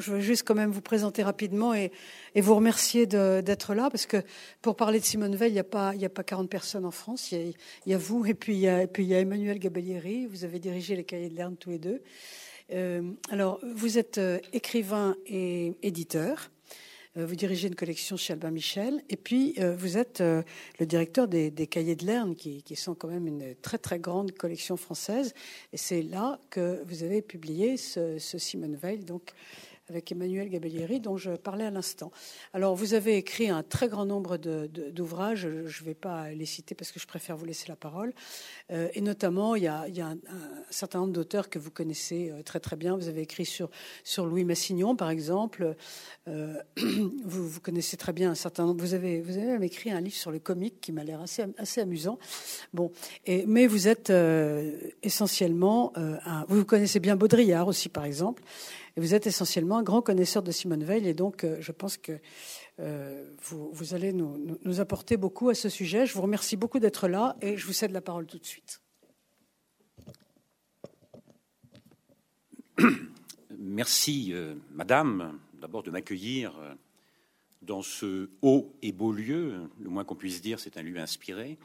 Je veux juste quand même vous présenter rapidement et, vous remercier d'être là, parce que pour parler de Simone Veil, il n'y a, pas, a pas 40 personnes en France. Il y a, vous et puis il y a, puis il y a Emmanuel Gabellieri. Vous avez dirigé les cahiers de Lerne tous les deux. Euh, alors, vous êtes euh, écrivain et éditeur. Euh, vous dirigez une collection chez Albin Michel, et puis vous êtes le directeur des, Cahiers de Lerne, qui, sont quand même une très très grande collection française. Et c'est là que vous avez publié ce, ce Simone Veil, donc avec Emmanuel Gabellieri, dont je parlais à l'instant. Alors, vous avez écrit un très grand nombre d'ouvrages, je ne vais pas les citer parce que je préfère vous laisser la parole. Euh, et notamment, il y a, un, certain nombre d'auteurs que vous connaissez euh, très très bien. Vous avez écrit sur, Louis Massignon, par exemple. Euh, vous, connaissez très bien un certain nombre. Vous avez, même écrit un livre sur le comique qui m'a l'air assez, assez amusant. Bon, mais vous êtes essentiellement, vous connaissez bien Baudrillard aussi, par exemple. Et vous êtes essentiellement un grand connaisseur de Simone Veil, et donc euh, je pense que euh, vous, allez nous, apporter beaucoup à ce sujet. Je vous remercie beaucoup d'être là, et je vous cède la parole tout de suite. Merci, euh, Madame, d'abord de m'accueillir dans ce haut et beau lieu. Le moins qu'on puisse dire, c'est un lieu inspiré.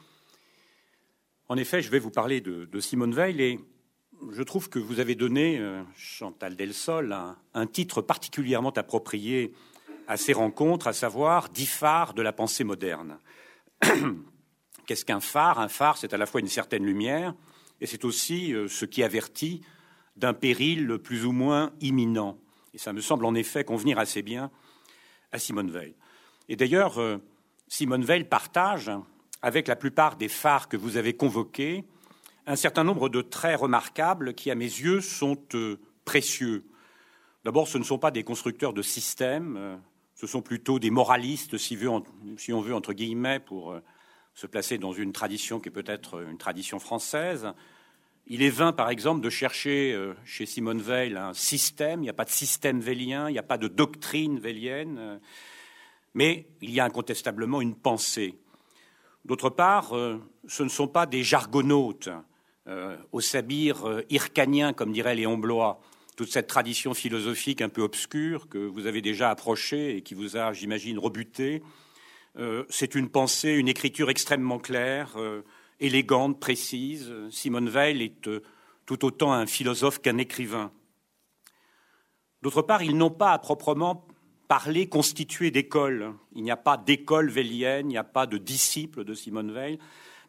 En effet, je vais vous parler de, de Simone Veil et je trouve que vous avez donné, euh, Chantal Delsol, un, un, titre particulièrement approprié à ces rencontres, à savoir dix phares de la pensée moderne. Qu'est-ce qu'un phare? Un phare, c'est à la fois une certaine lumière, et c'est aussi euh, ce qui avertit d'un péril plus ou moins imminent. Et ça me semble en effet convenir assez bien à Simone Veil. Et d'ailleurs, euh, Simone Veil partage avec la plupart des phares que vous avez convoqués un certain nombre de traits remarquables qui, à mes yeux, sont euh, précieux. D'abord, ce ne sont pas des constructeurs de systèmes, euh, ce sont plutôt des moralistes, si, on veut, entre guillemets, pour euh, se placer dans une tradition qui est peut-être une tradition française. Il est vain, par exemple, de chercher chez Simone Veil un système. Il n'y a pas de système vélien, il n'y a pas de doctrine vélienne, mais il y a incontestablement une pensée. D'autre part, ce ne sont pas des jargonautes au sabir euh, hircanien, comme dirait Léon Blois, toute cette tradition philosophique un peu obscure que vous avez déjà approchée et qui vous a, j'imagine, rebuté. Euh, c'est une pensée, une écriture extrêmement claire, élégante, précise. Simone Veil est tout autant un philosophe qu'un écrivain. D'autre part, ils n'ont pas à proprement parler constitué d'école. Il n'y a pas d'école vélienne, il n'y a pas de disciples de Simone Veil.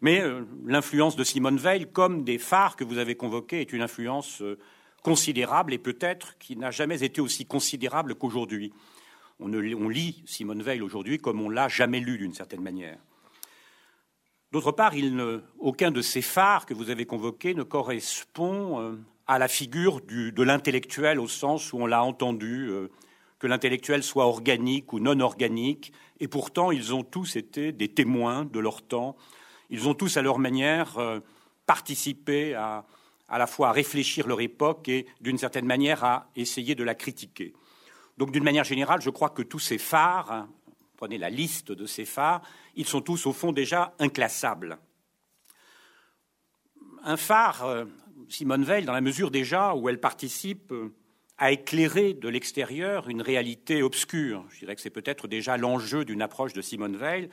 Mais euh, l'influence de Simone Veil, comme des phares que vous avez convoqués, est une influence euh, considérable et peut-être qui n'a jamais été aussi considérable qu'aujourd'hui. On, lit Simone Veil aujourd'hui comme on l'a jamais lu d'une certaine manière. D'autre part, aucun de ces phares que vous avez convoqués ne correspond euh, à la figure de l'intellectuel au sens où on l'a entendu, que l'intellectuel soit organique ou non organique, et pourtant ils ont tous été des témoins de leur temps, ils ont tous, à leur manière, euh, participé à, la fois à réfléchir leur époque et, d'une certaine manière, à essayer de la critiquer. Donc, d'une manière générale, je crois que tous ces phares, hein, prenez la liste de ces phares, ils sont tous, au fond, déjà inclassables. Un phare, euh, Simone Veil, dans la mesure déjà où elle participe euh, à éclairer de l'extérieur une réalité obscure. Je dirais que c'est peut-être déjà l'enjeu d'une approche de Simone Veil,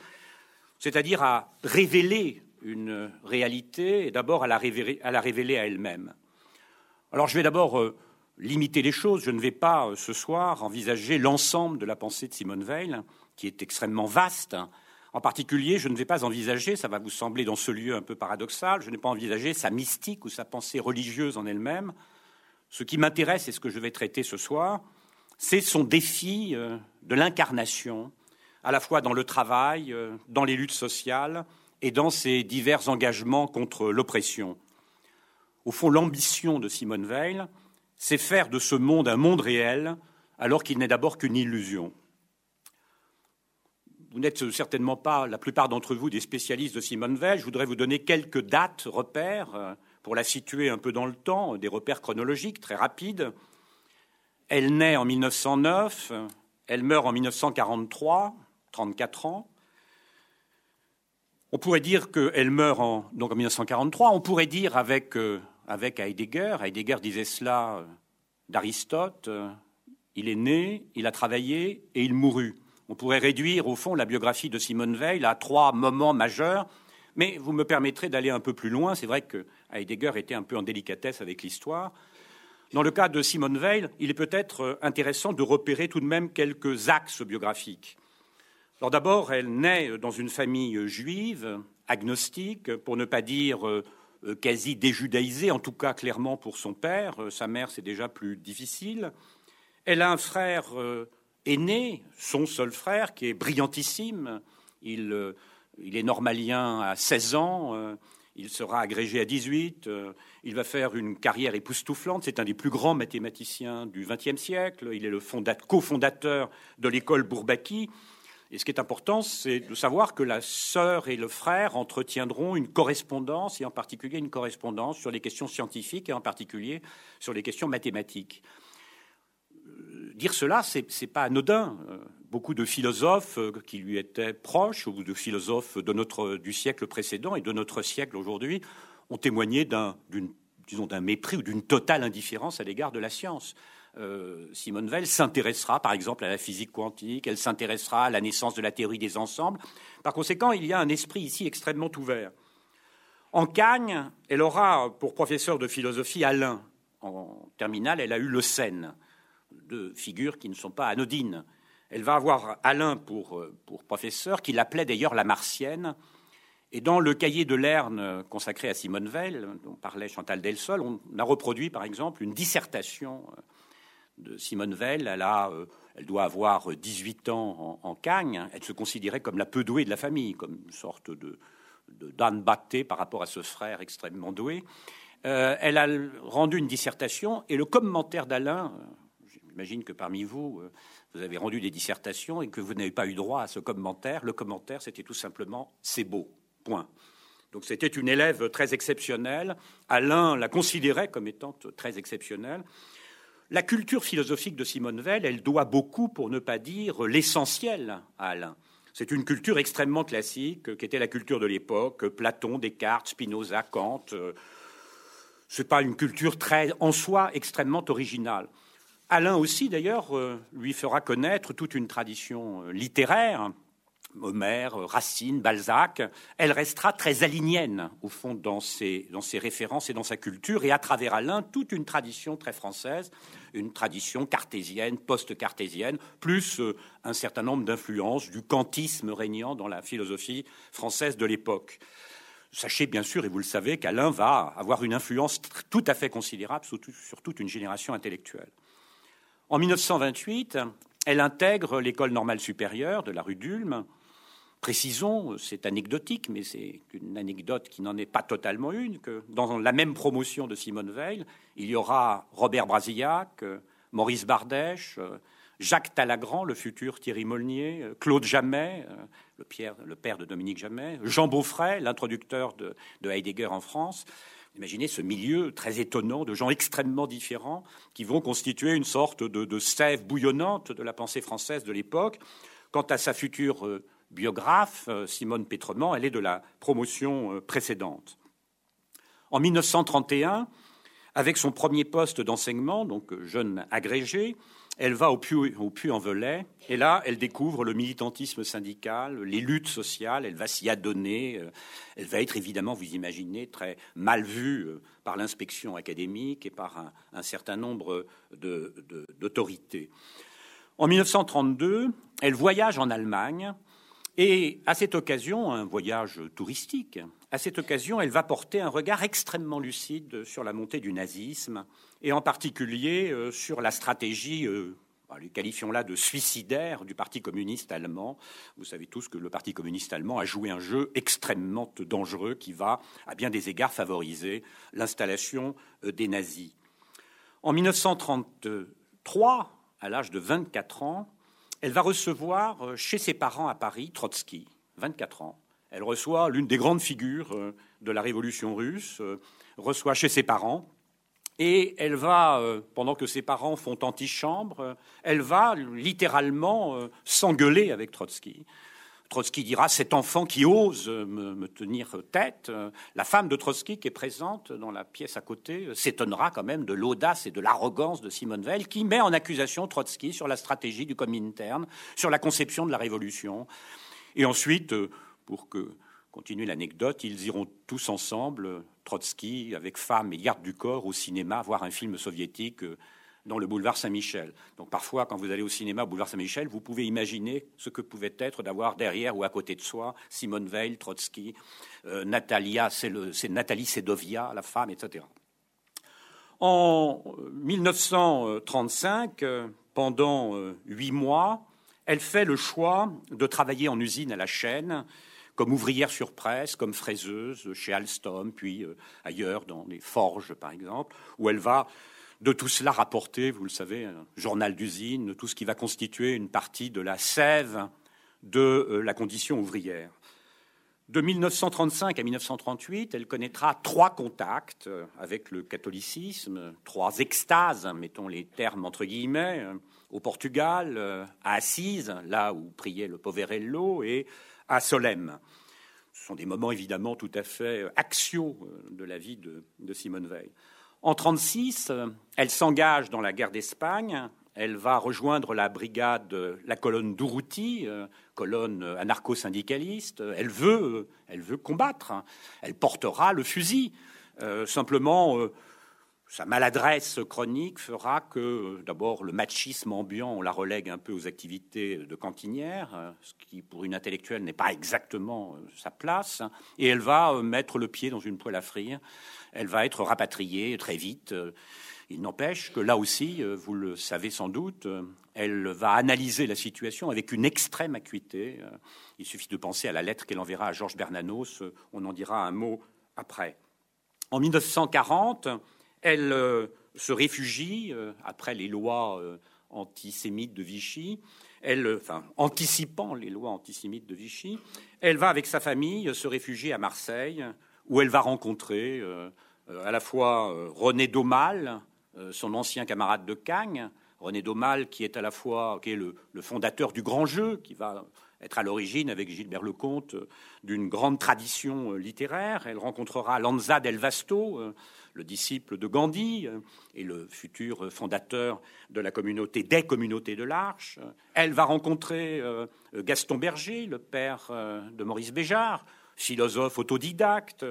c'est-à-dire à révéler une réalité et d'abord à, la révéler à, elle-même. Alors je vais d'abord euh, limiter les choses. Je ne vais pas euh, ce soir envisager l'ensemble de la pensée de Simone Veil, qui est extrêmement vaste. En particulier, je ne vais pas envisager, ça va vous sembler dans ce lieu un peu paradoxal, je n'ai pas envisagé sa mystique ou sa pensée religieuse en elle-même. Ce qui m'intéresse et ce que je vais traiter ce soir, c'est son défi euh, de l'incarnation à la fois dans le travail, euh, dans les luttes sociales et dans ses divers engagements contre l'oppression. Au fond, l'ambition de Simone Veil, c'est faire de ce monde un monde réel, alors qu'il n'est d'abord qu'une illusion. Vous n'êtes certainement pas, la plupart d'entre vous, des spécialistes de Simone Veil. Je voudrais vous donner quelques dates, repères, euh, pour la situer un peu dans le temps, des repères chronologiques très rapides. Elle naît en 1909, elle meurt en 1943, 34 ans. On pourrait dire qu'elle meurt en, donc en 1943. On pourrait dire avec, euh, avec Heidegger, Heidegger disait cela euh, d'Aristote, euh, il est né, il a travaillé et il mourut. On pourrait réduire, au fond, la biographie de Simone Veil à trois moments majeurs, mais vous me permettrez d'aller un peu plus loin. C'est vrai que Heidegger était un peu en délicatesse avec l'histoire. Dans le cas de Simone Veil, il est peut-être intéressant de repérer tout de même quelques axes biographiques. Alors d'abord, elle naît dans une famille juive, agnostique, pour ne pas dire euh, quasi déjudaïsée, en tout cas clairement pour son père. Sa mère, c'est déjà plus difficile. Elle a un frère euh, aîné, son seul frère, qui est brillantissime. Il, euh, il est normalien à 16 ans. Euh, il sera agrégé à 18. il va faire une carrière époustouflante. C'est un des plus grands mathématiciens du XXe siècle. Il est le cofondateur de l'école Bourbaki. Et ce qui est important, c'est de savoir que la sœur et le frère entretiendront une correspondance, et en particulier une correspondance sur les questions scientifiques, et en particulier sur les questions mathématiques dire cela, ce n'est pas anodin. Euh, beaucoup de philosophes euh, qui lui étaient proches, ou de philosophes du siècle précédent et de notre siècle aujourd'hui, ont témoigné d'un mépris ou d'une totale indifférence à l'égard de la science. Euh, Simone Veil s'intéressera par exemple à la physique quantique, elle s'intéressera à la naissance de la théorie des ensembles. Par conséquent, il y a un esprit ici extrêmement ouvert. En Cagne, elle aura pour professeur de philosophie Alain. En terminale, elle a eu Le Seine de figures qui ne sont pas anodines. Elle va avoir Alain pour, euh, pour professeur, qui l'appelait d'ailleurs la martienne. Et dans le cahier de Lerne consacré à Simone Veil, dont parlait Chantal Delsol, on a reproduit par exemple une dissertation euh, de Simone Veil. Elle, a, euh, elle doit avoir 18 ans en, Cagne. Elle se considérait comme la peu douée de la famille, comme une sorte de, de batté par rapport à ce frère extrêmement doué. elle a rendu une dissertation et le commentaire d'Alain, J'imagine que parmi vous, euh, vous avez rendu des dissertations et que vous n'avez pas eu droit à ce commentaire. Le commentaire, c'était tout simplement c'est beau. Point. Donc c'était une élève très exceptionnelle. Alain la considérait comme étant très exceptionnelle. La culture philosophique de Simone Veil, elle doit beaucoup, pour ne pas dire l'essentiel, à Alain. C'est une culture extrêmement classique, qui était la culture de l'époque, Platon, Descartes, Spinoza, Kant. Euh, Ce n'est pas une culture très, en soi, extrêmement originale. Alain aussi, d'ailleurs, euh, lui fera connaître toute une tradition euh, littéraire. Homère, Racine, Balzac, elle restera très alinienne, au fond, dans ses, références et dans sa culture, et à travers Alain, toute une tradition très française, une tradition cartésienne, post-cartésienne, plus euh, un certain nombre d'influences du kantisme régnant dans la philosophie française de l'époque. Sachez bien sûr, et vous le savez, qu'Alain va avoir une influence tout à fait considérable sur toute une génération intellectuelle. En 1928, elle intègre l'école normale supérieure de la rue d'Ulm. Précisons, c'est anecdotique, mais c'est une anecdote qui n'en est pas totalement une, que dans la même promotion de Simone Veil, il y aura Robert Brasillac, Maurice Bardèche, Jacques Talagrand, le futur Thierry Molnier, Claude Jamet, le, père de Dominique Jamet, Jean Beaufray, l'introducteur de Heidegger en France, Imaginez ce milieu très étonnant de gens extrêmement différents qui vont constituer une sorte de, sève bouillonnante de la pensée française de l'époque. Quant à sa future euh, biographe, euh, Simone Pétrement, elle est de la promotion euh, précédente. En 1931, avec son premier poste d'enseignement, donc jeune agrégé, elle va au Puy-en-Velay, et là, elle découvre le militantisme syndical, les luttes sociales, elle va s'y adonner, euh, elle va être évidemment, vous imaginez, très mal vue euh, par l'inspection académique et par un, certain nombre d'autorités. En 1932, elle voyage en Allemagne, et à cette occasion, un voyage touristique, à cette occasion, elle va porter un regard extrêmement lucide sur la montée du nazisme, et en particulier euh, sur la stratégie, euh, bah, qualifions-là de suicidaire du Parti communiste allemand. Vous savez tous que le Parti communiste allemand a joué un jeu extrêmement dangereux qui va, à bien des égards, favoriser l'installation euh, des nazis. En 1933, à l'âge de 24 ans, elle va recevoir chez ses parents à Paris Trotsky, 24 ans. Elle reçoit l'une des grandes figures de la révolution russe, reçoit chez ses parents et elle va, euh, pendant que ses parents font antichambre, elle va littéralement euh, s'engueuler avec Trotsky. Trotsky dira cet enfant qui ose me, tenir tête. La femme de Trotsky qui est présente dans la pièce à côté s'étonnera quand même de l'audace et de l'arrogance de Simone Veil qui met en accusation Trotsky sur la stratégie du Comintern, sur la conception de la révolution. Et ensuite, pour que continue l'anecdote, ils iront tous ensemble, Trotsky avec femme et garde du corps, au cinéma voir un film soviétique dans le boulevard Saint-Michel. Donc parfois, quand vous allez au cinéma au boulevard Saint-Michel, vous pouvez imaginer ce que pouvait être d'avoir derrière ou à côté de soi Simone Veil, Trotsky, euh, Natalia, c'est Nathalie Sedovia, la femme, etc. En 1935, euh, pendant euh, huit mois, elle fait le choix de travailler en usine à la chaîne, comme ouvrière sur presse, comme fraiseuse chez Alstom, puis ailleurs dans les forges, par exemple, où elle va de tout cela rapporter, vous le savez, un journal d'usine, tout ce qui va constituer une partie de la sève de euh, la condition ouvrière. De 1935 à 1938, elle connaîtra trois contacts euh, avec le catholicisme, trois extases, mettons les termes entre guillemets, euh, au Portugal, à Assise, là où priait le Poverello, et à Solem. Ce sont des moments évidemment tout à fait axiaux de la vie de Simone Veil. En 1936, elle s'engage dans la guerre d'Espagne. Elle va rejoindre la brigade, la colonne d'Urruti, euh, colonne anarcho-syndicaliste. Elle veut, elle veut combattre. Elle portera le fusil. Euh, simplement, euh, sa maladresse chronique fera que, d'abord, le machisme ambiant, on la relègue un peu aux activités de cantinière, ce qui, pour une intellectuelle, n'est pas exactement sa place. Et elle va mettre le pied dans une poêle à frire elle va être rapatriée très vite. Il n'empêche que là aussi, euh, vous le savez sans doute, euh, elle va analyser la situation avec une extrême acuité. Euh, il suffit de penser à la lettre qu'elle enverra à Georges Bernanos, on en dira un mot après. En 1940, elle se réfugie, après les lois antisémites de Vichy, elle, enfin, anticipant les lois antisémites de Vichy, elle va avec sa famille se réfugier à Marseille, où elle va rencontrer euh, euh, à la fois euh, René Daumal, son ancien camarade de Cagnes, René Daumal qui est à la fois qui le, fondateur du grand jeu, qui va être à l'origine avec Gilbert Lecomte d'une grande tradition littéraire. Elle rencontrera Lanza del Vasto, le disciple de Gandhi et le futur fondateur de la communauté des communautés de l'Arche. Elle va rencontrer Gaston Berger, le père de Maurice Béjart, philosophe autodidacte.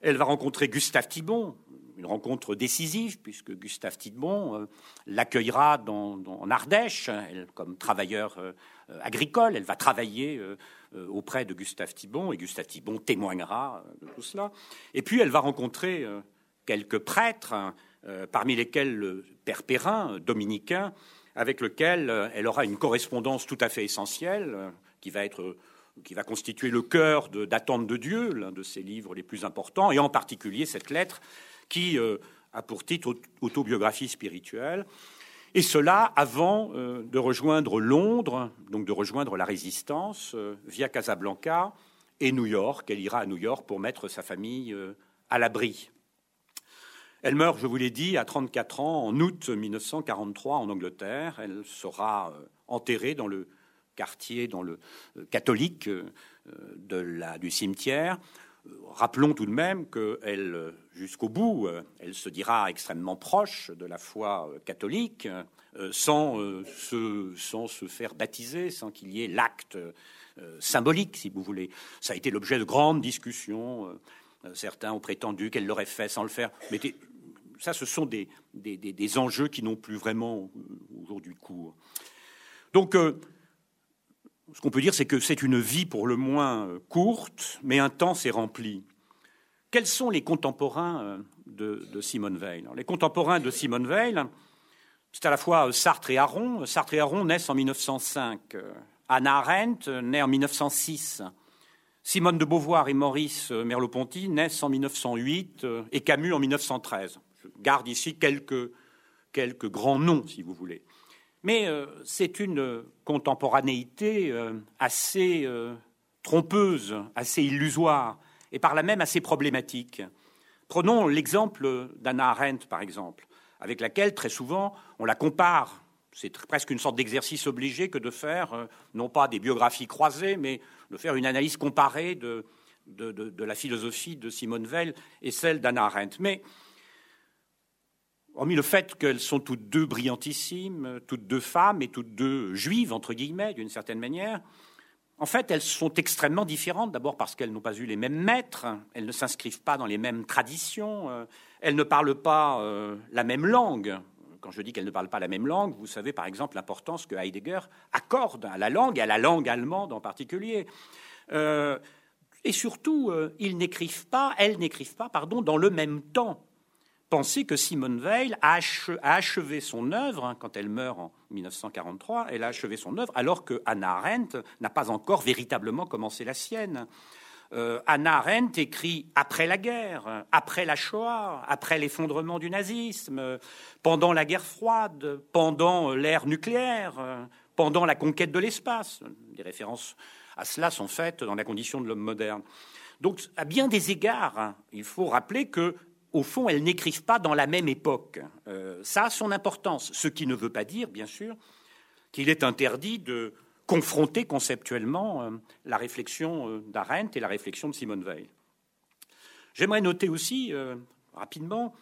Elle va rencontrer Gustave Thibon, une rencontre décisive, puisque Gustave Thibon euh, l'accueillera en Ardèche comme travailleur euh, agricole. Elle va travailler euh, auprès de Gustave Thibon, et Gustave Thibon témoignera de tout cela. Et puis elle va rencontrer quelques prêtres, parmi lesquels le père Perrin, dominicain, avec lequel elle aura une correspondance tout à fait essentielle, qui va être qui va constituer le cœur d'Attente de, Dieu, l'un de ses livres les plus importants, et en particulier cette lettre qui euh, a pour titre Autobiographie spirituelle. Et cela avant euh, de rejoindre Londres, donc de rejoindre la résistance euh, via Casablanca et New York. Elle ira à New York pour mettre sa famille à l'abri. Elle meurt, je vous l'ai dit, à 34 ans en août 1943 en Angleterre. Elle sera enterrée dans le quartier dans le euh, catholique euh, de la, du cimetière. Euh, rappelons tout de même qu'elle, jusqu'au bout, elle se dira extrêmement proche de la foi catholique, sans se, sans se faire baptiser, sans qu'il y ait l'acte symbolique, si vous voulez. Ça a été l'objet de grandes discussions. Certains ont prétendu qu'elle l'aurait fait sans le faire. Mais ça, ce sont des, des, des enjeux qui n'ont plus vraiment aujourd'hui cours. Donc, ce qu'on peut dire, c'est que c'est une vie pour le moins euh, courte, mais intense et remplie. Quels sont les contemporains euh, de, Simone Veil? Les contemporains de Simone Veil, c'est à la fois euh, Sartre et Aron. Sartre et Aron naissent en 1905. Anna Arendt naît en 1906. Simone de Beauvoir et Maurice Merleau-Ponty naissent en 1908 et Camus en 1913. Je garde ici quelques, quelques grands noms, si vous voulez. Mais euh, c'est une contemporanéité euh, assez euh, trompeuse, assez illusoire, et par là même assez problématique. Prenons l'exemple d'Anna Arendt, par exemple, avec laquelle très souvent on la compare c'est presque une sorte d'exercice obligé que de faire, non pas des biographies croisées, mais de faire une analyse comparée de, la philosophie de Simone Weil et celle d'Anna Arendt. Mais, hormis le fait qu'elles sont toutes deux brillantissimes, toutes deux femmes et toutes deux juives, entre guillemets, d'une certaine manière, en fait, elles sont extrêmement différentes, d'abord parce qu'elles n'ont pas eu les mêmes maîtres, elles ne s'inscrivent pas dans les mêmes traditions, euh, elles ne parlent pas euh, la même langue. Quand je dis qu'elles ne parlent pas la même langue, vous savez par exemple l'importance que Heidegger accorde à la langue, à la langue allemande en particulier. Euh, et surtout, ils n'écrivent pas, elles n'écrivent pas, pardon, dans le même temps. Pensez que Simone Weil a, achevé son œuvre hein, quand elle meurt en 1943. Elle a achevé son œuvre alors que Hannah Arendt n'a pas encore véritablement commencé la sienne. Euh, Hannah Arendt écrit après la guerre, après la Shoah, après l'effondrement du nazisme, pendant la guerre froide, pendant l'ère nucléaire, pendant la conquête de l'espace. Des références à cela sont faites dans la condition de l'homme moderne. Donc, à bien des égards, hein, il faut rappeler que, au fond, elles n'écrivent pas dans la même époque. Euh, ça a son importance, ce qui ne veut pas dire, bien sûr, qu'il est interdit de confronter conceptuellement euh, la réflexion euh, d'Arendt et la réflexion de Simone Weil. J'aimerais noter aussi, rapidement,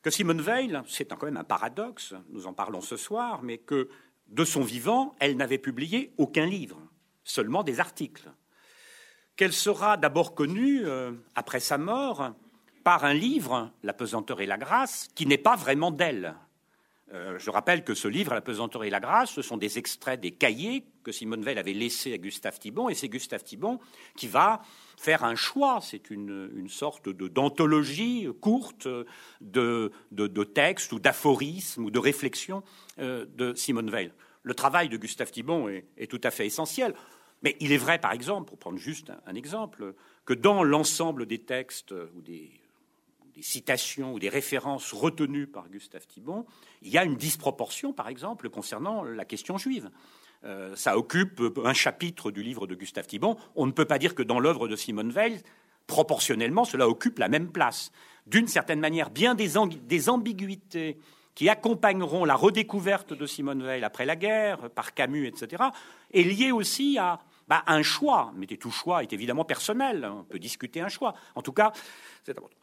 que Simone Weil, c'est quand même un paradoxe, nous en parlons ce soir, mais que de son vivant, elle n'avait publié aucun livre seulement des articles, qu'elle sera d'abord connue, après sa mort, par un livre, La pesanteur et la grâce, qui n'est pas vraiment d'elle. Euh, je rappelle que ce livre, La pesanteur et la grâce, ce sont des extraits des cahiers que Simone Veil avait laissés à Gustave Thibon, et c'est Gustave Thibon qui va faire un choix. C'est une, sorte de, d'anthologie courte de, de, textes ou d'aphorismes ou de réflexions euh, de Simone Veil. Le travail de Gustave Thibon est tout à fait essentiel. Mais il est vrai, par exemple, pour prendre juste un, exemple, que dans l'ensemble des textes ou des, citations ou des références retenues par Gustave Thibon, il y a une disproportion, par exemple, concernant la question juive. Euh, ça occupe un chapitre du livre de Gustave Thibon. On ne peut pas dire que dans l'œuvre de Simone Weil, proportionnellement, cela occupe la même place. D'une certaine manière, bien des, des ambiguïtés qui accompagneront la redécouverte de Simone Weil après la guerre, par Camus, etc., est liée aussi à bah, un choix, mais tout choix est évidemment personnel, on peut discuter un choix. En tout cas, c'est important.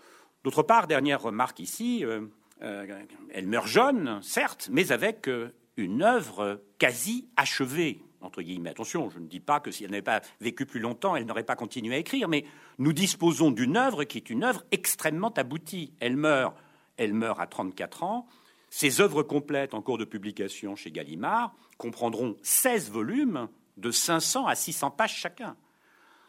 D'autre part, dernière remarque ici, euh, euh, elle meurt jeune, certes, mais avec euh, une œuvre quasi achevée, entre guillemets. Attention, je ne dis pas que si elle n'avait pas vécu plus longtemps, elle n'aurait pas continué à écrire, mais nous disposons d'une œuvre qui est une œuvre extrêmement aboutie. Elle meurt, elle meurt à 34 ans. Ses œuvres complètes en cours de publication chez Gallimard comprendront 16 volumes de 500 à 600 pages chacun.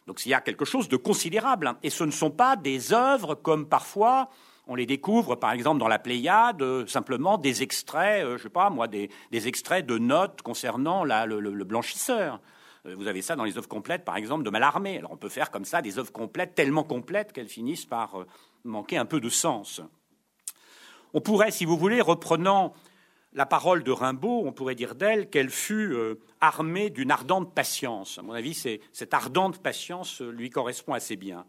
Donc il y a quelque chose de considérable. Hein. Et ce ne sont pas des œuvres comme parfois on les découvre, par exemple, dans la Pléiade, euh, simplement des extraits, euh, je sais pas moi, des, extraits de notes concernant le, blanchisseur. Euh, vous avez ça dans les œuvres complètes, par exemple, de Mallarmé. Alors on peut faire comme ça des œuvres complètes, tellement complètes qu'elles finissent par manquer un peu de sens. On pourrait, si vous voulez, reprenant la parole de Rimbaud, on pourrait dire d'elle qu'elle fut euh, armée d'une ardente patience. À mon avis, cette ardente patience lui correspond assez bien.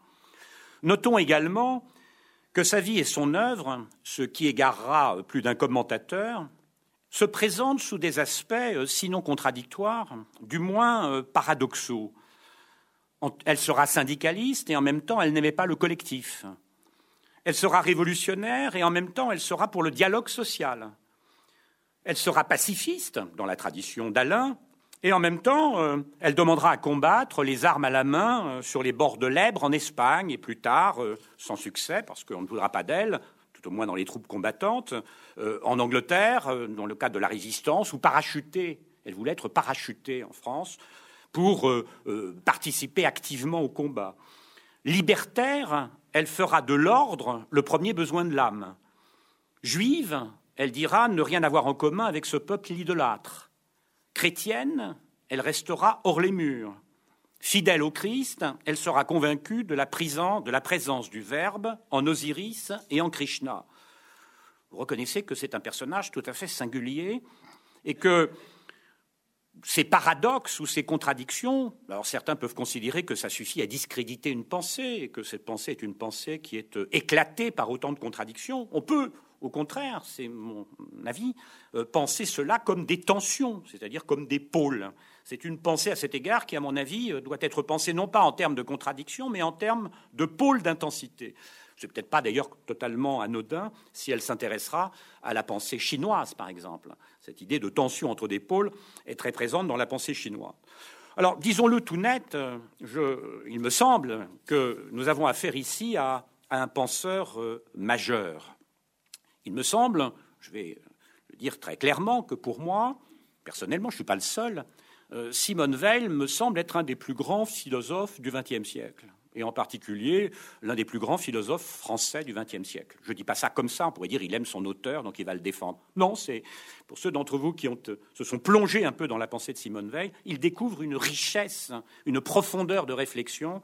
Notons également que sa vie et son œuvre, ce qui égarera plus d'un commentateur, se présentent sous des aspects euh, sinon contradictoires, du moins euh, paradoxaux. Elle sera syndicaliste et en même temps elle n'aimait pas le collectif. Elle sera révolutionnaire et en même temps elle sera pour le dialogue social. Elle sera pacifiste, dans la tradition d'Alain, et en même temps, euh, elle demandera à combattre les armes à la main euh, sur les bords de l'Ebre en Espagne, et plus tard, euh, sans succès, parce qu'on ne voudra pas d'elle, tout au moins dans les troupes combattantes, en Angleterre, dans le cadre de la résistance, ou parachutée. Elle voulait être parachutée en France pour participer activement au combat. Libertaire, elle fera de l'ordre le premier besoin de l'âme. Juive, elle dira ne rien avoir en commun avec ce peuple idolâtre. Chrétienne, elle restera hors les murs. Fidèle au Christ, elle sera convaincue de la, de la présence du Verbe en Osiris et en Krishna. Vous reconnaissez que c'est un personnage tout à fait singulier et que ces paradoxes ou ces contradictions, alors certains peuvent considérer que ça suffit à discréditer une pensée et que cette pensée est une pensée qui est euh, éclatée par autant de contradictions. On peut, au contraire, c'est mon avis, euh, penser cela comme des tensions, c'est-à-dire comme des pôles. C'est une pensée à cet égard qui, à mon avis, euh, doit être pensée non pas en termes de contradiction, mais en termes de pôles d'intensité. C'est peut-être pas d'ailleurs totalement anodin si elle s'intéressera à la pensée chinoise, par exemple. Cette idée de tension entre des pôles est très présente dans la pensée chinoise. Alors, disons-le tout net, euh, il me semble que nous avons affaire ici à, un penseur majeur. Il me semble, je vais le dire très clairement, que pour moi, personnellement, je ne suis pas le seul, euh, Simone Veil me semble être un des plus grands philosophes du XXe siècle et en particulier l'un des plus grands philosophes français du XXe siècle. Je ne dis pas ça comme ça, on pourrait dire il aime son auteur, donc il va le défendre. Non, c'est pour ceux d'entre vous qui se sont plongés un peu dans la pensée de Simone Veil, il découvre une richesse, une profondeur de réflexion.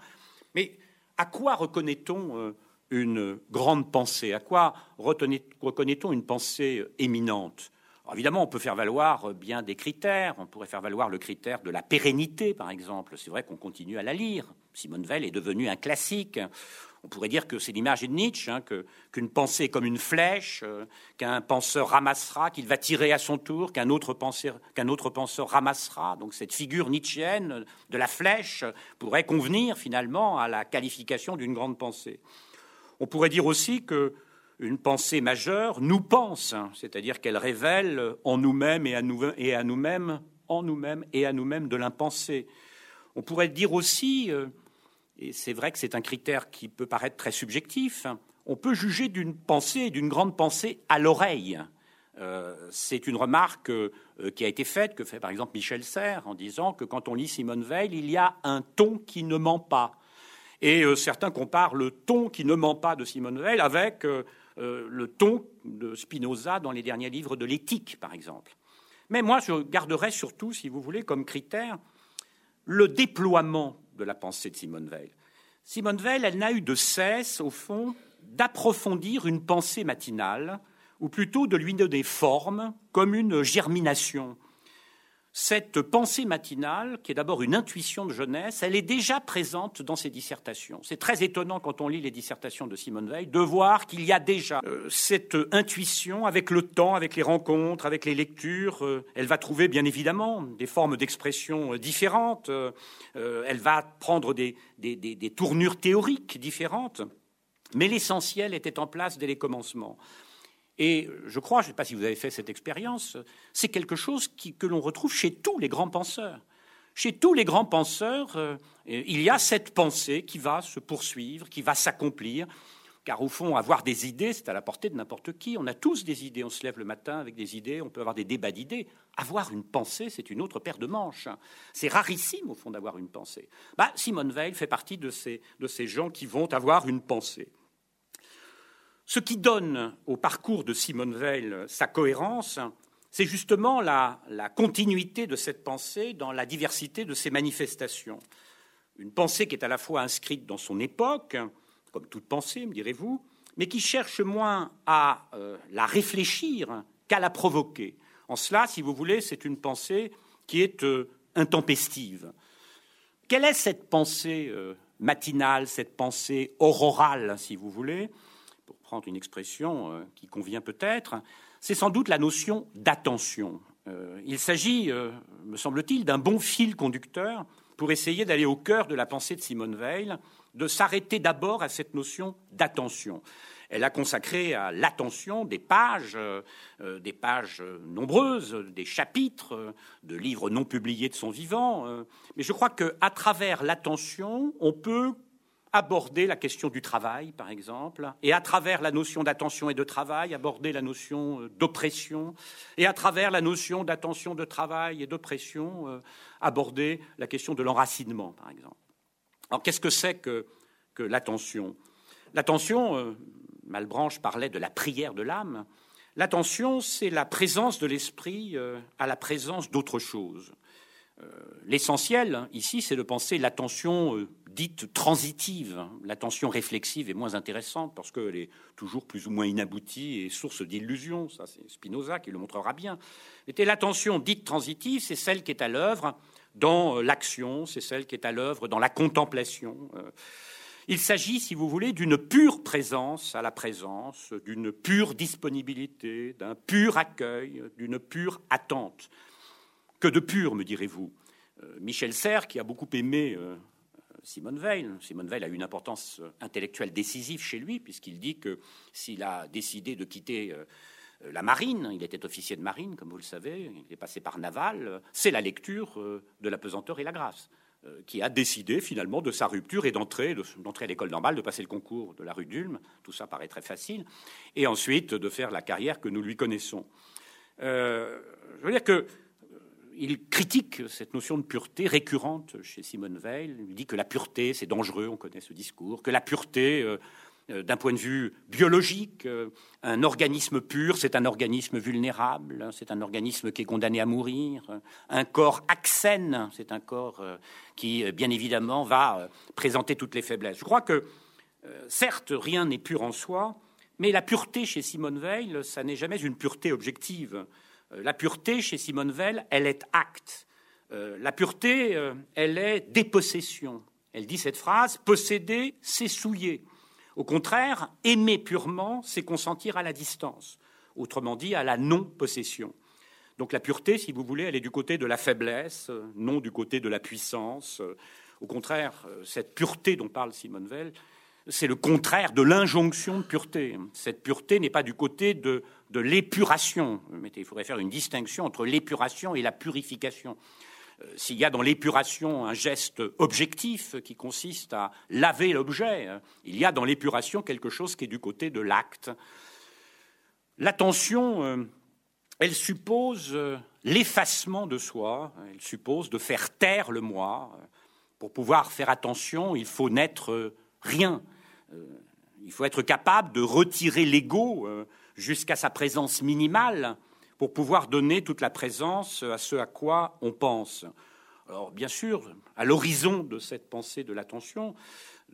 Mais à quoi reconnaît-on euh, une grande pensée À quoi reconnaît-on une pensée éminente? Évidemment, on peut faire valoir bien des critères. On pourrait faire valoir le critère de la pérennité, par exemple. C'est vrai qu'on continue à la lire. Simone Veil est devenue un classique. On pourrait dire que c'est l'image de Nietzsche, hein, qu'une pensée est comme une flèche, euh, qu'un penseur ramassera, qu'il va tirer à son tour, qu'un autre, penseur, qu'un autre penseur ramassera. Donc cette figure nietzschéenne de la flèche pourrait convenir finalement à la qualification d'une grande pensée. On pourrait dire aussi que une pensée majeure nous pense, hein, c'est-à-dire qu'elle révèle en nous-mêmes et à nous-mêmes, en nous-mêmes et à nous-mêmes de l'impensé. On pourrait dire aussi, euh, et c'est vrai que c'est un critère qui peut paraître très subjectif, on peut juger d'une pensée, d'une grande pensée à l'oreille. Euh, c'est une remarque euh, qui a été faite, que fait par exemple Michel Serres, en disant que quand on lit Simone Veil, il y a un ton qui ne ment pas. Et certains comparent le ton qui ne ment pas de Simone Veil avec euh, le ton de Spinoza dans les derniers livres de l'éthique, par exemple. Mais moi, je garderais surtout, si vous voulez, comme critère le déploiement de la pensée de Simone Veil. Simone Veil, elle n'a eu de cesse, au fond, d'approfondir une pensée matinale, ou plutôt de lui donner forme, comme une germination, cette pensée matinale, qui est d'abord une intuition de jeunesse, elle est déjà présente dans ses dissertations. C'est très étonnant quand on lit les dissertations de Simone Veil de voir qu'il y a déjà euh, cette intuition avec le temps, avec les rencontres, avec les lectures. Euh, elle va trouver bien évidemment des formes d'expression euh, différentes. elle va prendre des, des tournures théoriques différentes. Mais l'essentiel était en place dès les commencements. Et je crois, je ne sais pas si vous avez fait cette expérience, c'est quelque chose que l'on retrouve chez tous les grands penseurs. Chez tous les grands penseurs, euh, il y a cette pensée qui va se poursuivre, qui va s'accomplir, car au fond, avoir des idées, c'est à la portée de n'importe qui. On a tous des idées, on se lève le matin avec des idées, on peut avoir des débats d'idées. Avoir une pensée, c'est une autre paire de manches. C'est rarissime, au fond, d'avoir une pensée. Bah, Simone Veil fait partie de ces, de ces gens qui vont avoir une pensée. Ce qui donne au parcours de Simone Veil sa cohérence, c'est justement la, continuité de cette pensée dans la diversité de ses manifestations. Une pensée qui est à la fois inscrite dans son époque, comme toute pensée, me direz-vous, mais qui cherche moins à euh, la réfléchir qu'à la provoquer. En cela, si vous voulez, c'est une pensée qui est euh, intempestive. Quelle est cette pensée euh, matinale, cette pensée aurorale, si vous voulez? Une expression euh, qui convient peut-être, c'est sans doute la notion d'attention. Euh, il s'agit, euh, me semble-t-il, d'un bon fil conducteur pour essayer d'aller au cœur de la pensée de Simone Veil, de s'arrêter d'abord à cette notion d'attention. Elle a consacré à l'attention des pages, des pages nombreuses, des chapitres de livres non publiés de son vivant. mais je crois qu'à travers l'attention, on peut aborder la question du travail, par exemple, et à travers la notion d'attention et de travail, aborder la notion euh, d'oppression, et à travers la notion d'attention, de travail et d'oppression, euh, aborder la question de l'enracinement, par exemple. Alors, qu'est-ce que c'est que, l'attention? L'attention, euh, Malbranche parlait de la prière de l'âme. L'attention, c'est la présence de l'esprit à la présence d'autre chose. L'essentiel, ici, c'est de penser l'attention dite transitive. L'attention réflexive est moins intéressante parce qu'elle est toujours plus ou moins inaboutie et source d'illusions. Ça, c'est Spinoza qui le montrera bien. Mais l'attention dite transitive, c'est celle qui est à l'œuvre dans l'action, c'est celle qui est à l'œuvre dans la contemplation. Euh. Il s'agit, si vous voulez, d'une pure présence à la présence, d'une pure disponibilité, d'un pur accueil, d'une pure attente. Que de pur, me direz-vous euh, Michel Serres, qui a beaucoup aimé euh, Simone Veil, Simone Veil a une importance intellectuelle décisive chez lui, puisqu'il dit que s'il a décidé de quitter euh, la marine, il était officier de marine, comme vous le savez, il est passé par naval, c'est la lecture de la pesanteur et la grâce. Euh, qui a décidé finalement de sa rupture et d'entrer, à l'école normale, de passer le concours de la rue d'Ulm. Tout ça paraît très facile. Et ensuite de faire la carrière que nous lui connaissons. Euh, je veux dire que euh, il critique cette notion de pureté récurrente chez Simone Veil. Il dit que la pureté, c'est dangereux, on connaît ce discours, que la pureté, euh, d'un point de vue biologique, euh, un organisme pur, c'est un organisme vulnérable, hein, c'est un organisme qui est condamné à mourir. Un corps axène, c'est un corps euh, qui, bien évidemment, va présenter toutes les faiblesses. Je crois que, certes, rien n'est pur en soi, mais la pureté chez Simone Veil, ça n'est jamais une pureté objective. La pureté chez Simone Veil, elle est acte. La pureté, elle est dépossession. Elle dit cette phrase posséder, c'est souiller. Au contraire, aimer purement, c'est consentir à la distance, autrement dit à la non-possession. Donc la pureté, si vous voulez, elle est du côté de la faiblesse, non du côté de la puissance. Au contraire, cette pureté dont parle Simone Veil, c'est le contraire de l'injonction de pureté. Cette pureté n'est pas du côté de, de l'épuration. Il faudrait faire une distinction entre l'épuration et la purification. Euh, s'il y a dans l'épuration un geste objectif qui consiste à laver l'objet, hein, il y a dans l'épuration quelque chose qui est du côté de l'acte. L'attention, euh, elle suppose euh, l'effacement de soi, elle suppose de faire taire le moi. Pour pouvoir faire attention, il faut n'être rien. Il faut être capable de retirer l'ego jusqu'à sa présence minimale pour pouvoir donner toute la présence à ce à quoi on pense. Alors bien sûr, à l'horizon de cette pensée de l'attention,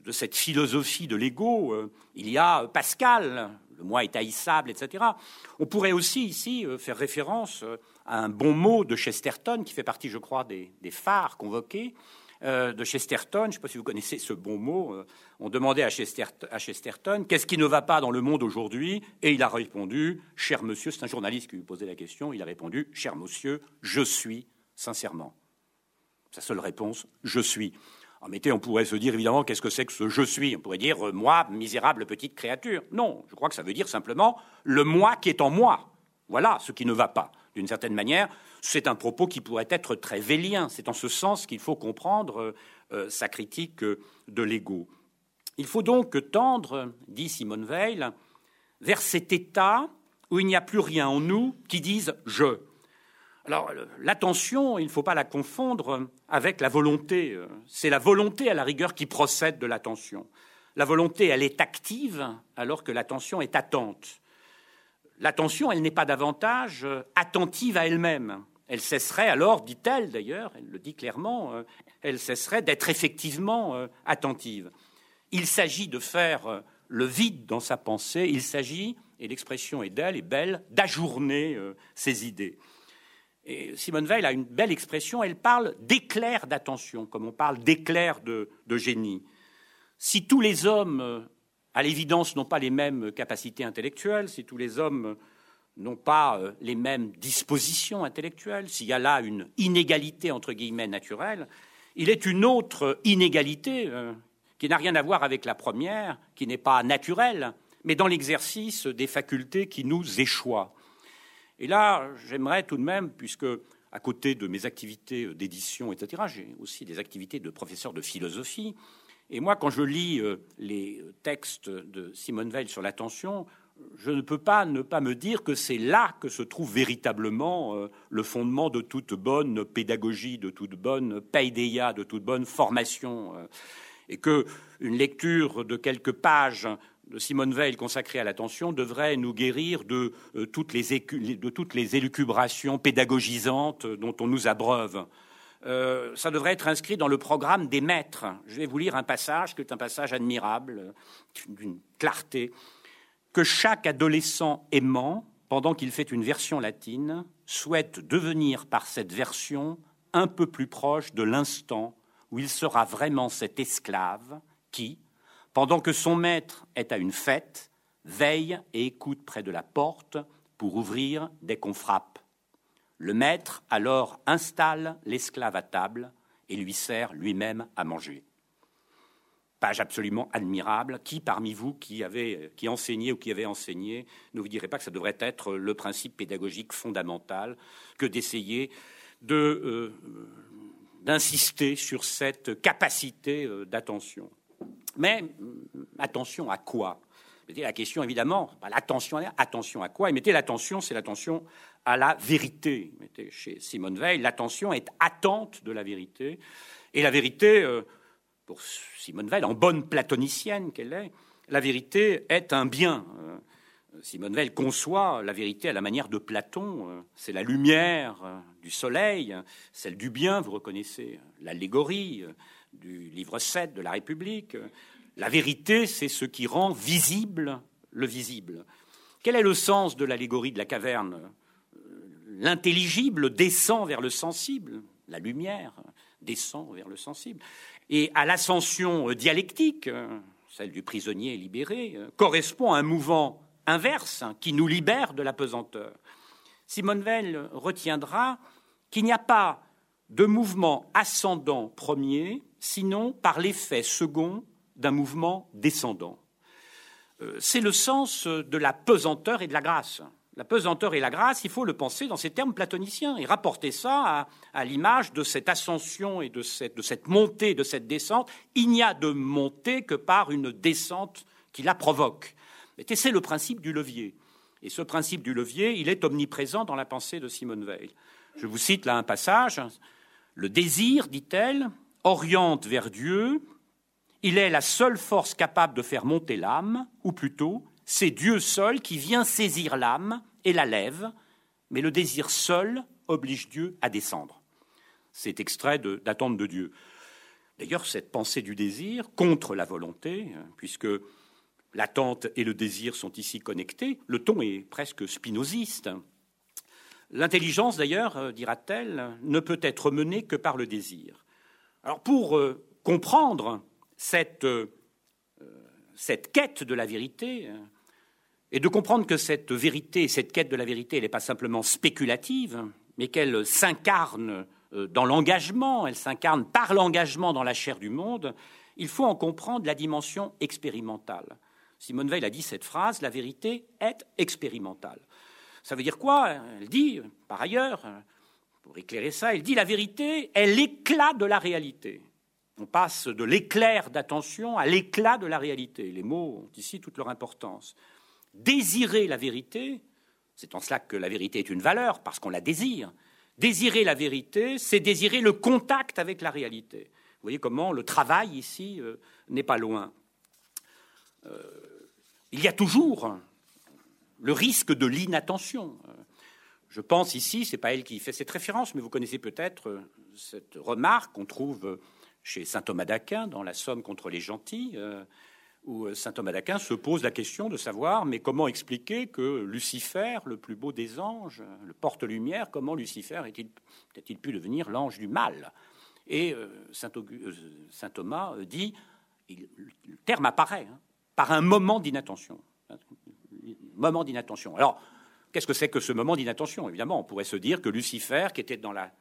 de cette philosophie de l'ego, euh, il y a Pascal, le moi est haïssable, etc. On pourrait aussi ici euh, faire référence euh, à un bon mot de Chesterton, qui fait partie, je crois, des phares convoqués, euh, de Chesterton. Je ne sais pas si vous connaissez ce bon mot. Euh, on demandait à, Chesterton qu'est-ce qui ne va pas dans le monde aujourd'hui, et il a répondu, cher monsieur, c'est un journaliste qui lui posait la question, il a répondu, cher monsieur, je suis sincèrement. Sa seule réponse, je suis. En métier, on pourrait se dire évidemment qu'est-ce que c'est que ce je suis? On pourrait dire euh, moi, misérable petite créature. Non, je crois que ça veut dire simplement le moi qui est en moi. Voilà ce qui ne va pas. D'une certaine manière, c'est un propos qui pourrait être très vélien. C'est en ce sens qu'il faut comprendre euh, euh, sa critique euh, de l'ego. Il faut donc tendre, dit Simone Veil, vers cet état où il n'y a plus rien en nous qui dise je. Alors, l'attention, il ne faut pas la confondre avec la volonté. C'est la volonté, à la rigueur, qui procède de l'attention. La volonté, elle est active, alors que l'attention est attente. L'attention, elle n'est pas davantage attentive à elle-même. Elle cesserait alors, dit-elle d'ailleurs, elle le dit clairement, euh, elle cesserait d'être effectivement euh, attentive. Il s'agit de faire euh, le vide dans sa pensée, il s'agit, et l'expression est d'elle, belle, d'ajourner ses idées. Et Simone Veil a une belle expression, elle parle d'éclair d'attention, comme on parle d'éclair de, génie. Si tous les hommes, à l'évidence, n'ont pas les mêmes capacités intellectuelles, si tous les hommes n'ont pas euh, les mêmes dispositions intellectuelles, s'il y a là une inégalité entre guillemets naturelle, il est une autre inégalité euh, qui n'a rien à voir avec la première, qui n'est pas naturelle, mais dans l'exercice des facultés qui nous échoient. Et là, j'aimerais tout de même, puisque à côté de mes activités d'édition, etc., j'ai aussi des activités de professeur de philosophie. Et moi, quand je lis euh, les textes de Simone Veil sur l'attention, je ne peux pas ne pas me dire que c'est là que se trouve véritablement euh, le fondement de toute bonne pédagogie, de toute bonne paideia, de toute bonne formation, euh, et que une lecture de quelques pages de Simone Veil consacrée à l'attention devrait nous guérir de, euh, toutes les de toutes les élucubrations pédagogisantes dont on nous abreuve. ça devrait être inscrit dans le programme des maîtres. Je vais vous lire un passage qui est un passage admirable, d'une clarté que chaque adolescent aimant, pendant qu'il fait une version latine, souhaite devenir par cette version un peu plus proche de l'instant où il sera vraiment cet esclave qui, pendant que son maître est à une fête, veille et écoute près de la porte pour ouvrir dès qu'on frappe. Le maître alors installe l'esclave à table et lui sert lui-même à manger. Page absolument admirable. Qui parmi vous qui avait qui enseignait ou qui avait enseigné ne vous dirait pas que ça devrait être le principe pédagogique fondamental que d'essayer de euh, d'insister sur cette capacité euh, d'attention. Mais mm, attention à quoi? Mettez la question évidemment, l'attention, attention à quoi? Et mettez l'attention, c'est l'attention à la vérité. Chez Simone Veil, l'attention est attente de la vérité. Et la vérité, euh, pour Simone Veil, en bonne platonicienne qu'elle est, la vérité est un bien. Euh, Simone Veil conçoit la vérité à la manière de Platon. C'est la lumière du soleil, celle du bien, vous reconnaissez l'allégorie du livre 7 de la République. La vérité, c'est ce qui rend visible le visible. Quel est le sens de l'allégorie de la caverne? L'intelligible descend vers le sensible, la lumière descend vers le sensible. Et à l'ascension dialectique, celle du prisonnier libéré, correspond à un mouvement inverse qui nous libère de la pesanteur. Simone Veil retiendra qu'il n'y a pas de mouvement ascendant premier, sinon par l'effet second d'un mouvement descendant. Euh, c'est le sens de la pesanteur et de la grâce. La pesanteur et la grâce, il faut le penser dans ces termes platoniciens et rapporter ça à, l'image de cette ascension et de cette, de cette montée, de cette descente. Il n'y a de montée que par une descente qui la provoque. C'est le principe du levier. Et ce principe du levier, il est omniprésent dans la pensée de Simone Veil. Je vous cite là un passage. Le désir, dit-elle, oriente vers Dieu. Il est la seule force capable de faire monter l'âme, ou plutôt, c'est Dieu seul qui vient saisir l'âme et la lève, mais le désir seul oblige Dieu à descendre. C'est extrait d'attente de Dieu. D'ailleurs, cette pensée du désir contre la volonté, puisque l'attente et le désir sont ici connectés, le ton est presque spinoziste. L'intelligence, d'ailleurs, euh, dira-t-elle, ne peut être menée que par le désir. Alors, pour euh, comprendre euh, cette, quête de la vérité, et de comprendre que cette vérité, cette quête de la vérité, elle n'est pas simplement spéculative, mais qu'elle s'incarne dans l'engagement, elle s'incarne par l'engagement dans la chair du monde, il faut en comprendre la dimension expérimentale. Simone Veil a dit cette phrase, la vérité est expérimentale. Ça veut dire quoi? Elle dit, par ailleurs, pour éclairer ça, elle dit la vérité est l'éclat de la réalité. On passe de l'éclair d'attention à l'éclat de la réalité. Les mots ont ici toute leur importance. Désirer la vérité, c'est en cela que la vérité est une valeur, parce qu'on la désire. Désirer la vérité, c'est désirer le contact avec la réalité. Vous voyez comment le travail ici euh, n'est pas loin. Euh, il y a toujours le risque de l'inattention. Je pense ici, ce n'est pas elle qui fait cette référence, mais vous connaissez peut-être cette remarque qu'on trouve chez saint Thomas d'Aquin dans la Somme contre les gentils, euh, où saint Thomas d'Aquin se pose la question de savoir mais comment expliquer que Lucifer, le plus beau des anges, le porte-lumière, comment Lucifer a-t-il pu devenir l'ange du mal? Et euh, saint, euh, Thomas dit, le terme apparaît, hein, par un moment d'inattention. Moment d'inattention. Alors, qu'est-ce que c'est que ce moment d'inattention? Évidemment, on pourrait se dire que Lucifer, qui était dans la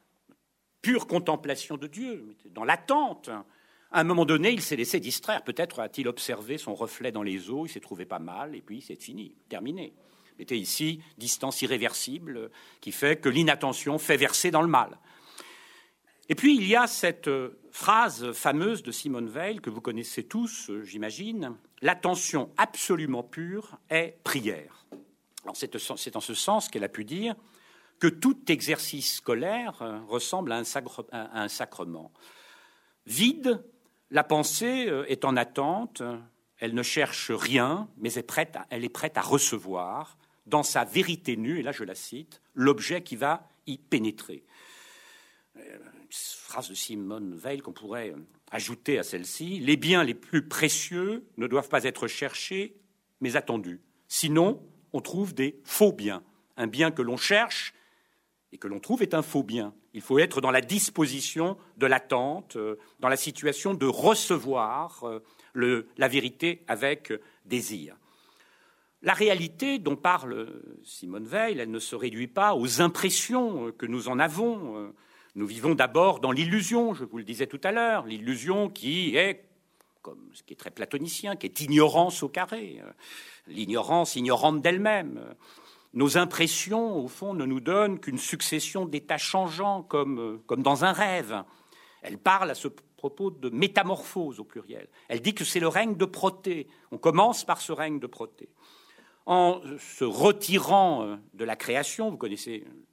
pure contemplation de Dieu, dans l'attente, à un moment donné, il s'est laissé distraire. Peut-être a-t-il observé son reflet dans les eaux, il s'est trouvé pas mal, et puis c'est fini, terminé. Il était ici distance irréversible qui fait que l'inattention fait verser dans le mal. Et puis il y a cette euh, phrase fameuse de Simone Veil que vous connaissez tous, euh, j'imagine, l'attention absolument pure est prière. C'est en ce sens qu'elle a pu dire que tout exercice scolaire euh, ressemble à un, sacrement. Vide, la pensée est en attente, elle ne cherche rien, mais elle est prête à recevoir, dans sa vérité nue, et là je la cite, l'objet qui va y pénétrer phrase de Simone Veil qu'on pourrait euh, ajouter à celle-ci, les biens les plus précieux ne doivent pas être cherchés, mais attendus. Sinon, on trouve des faux biens. Un bien que l'on cherche et que l'on trouve est un faux bien. Il faut être dans la disposition de l'attente, dans la situation de recevoir la vérité avec désir. La réalité dont parle Simone Veil, elle ne se réduit pas aux impressions que nous en avons. Nous vivons d'abord dans l'illusion, je vous le disais tout à l'heure, l'illusion qui est, comme ce qui est très platonicien, qui est ignorance au carré, l'ignorance ignorante d'elle-même. Nos impressions, au fond, ne nous donnent qu'une succession d'états changeants, comme, comme dans un rêve. Elle parle à ce propos de métamorphose au pluriel. Elle dit que c'est le règne de Protée. On commence par ce règne de Protée en se retirant euh, de la création, vous connaissez le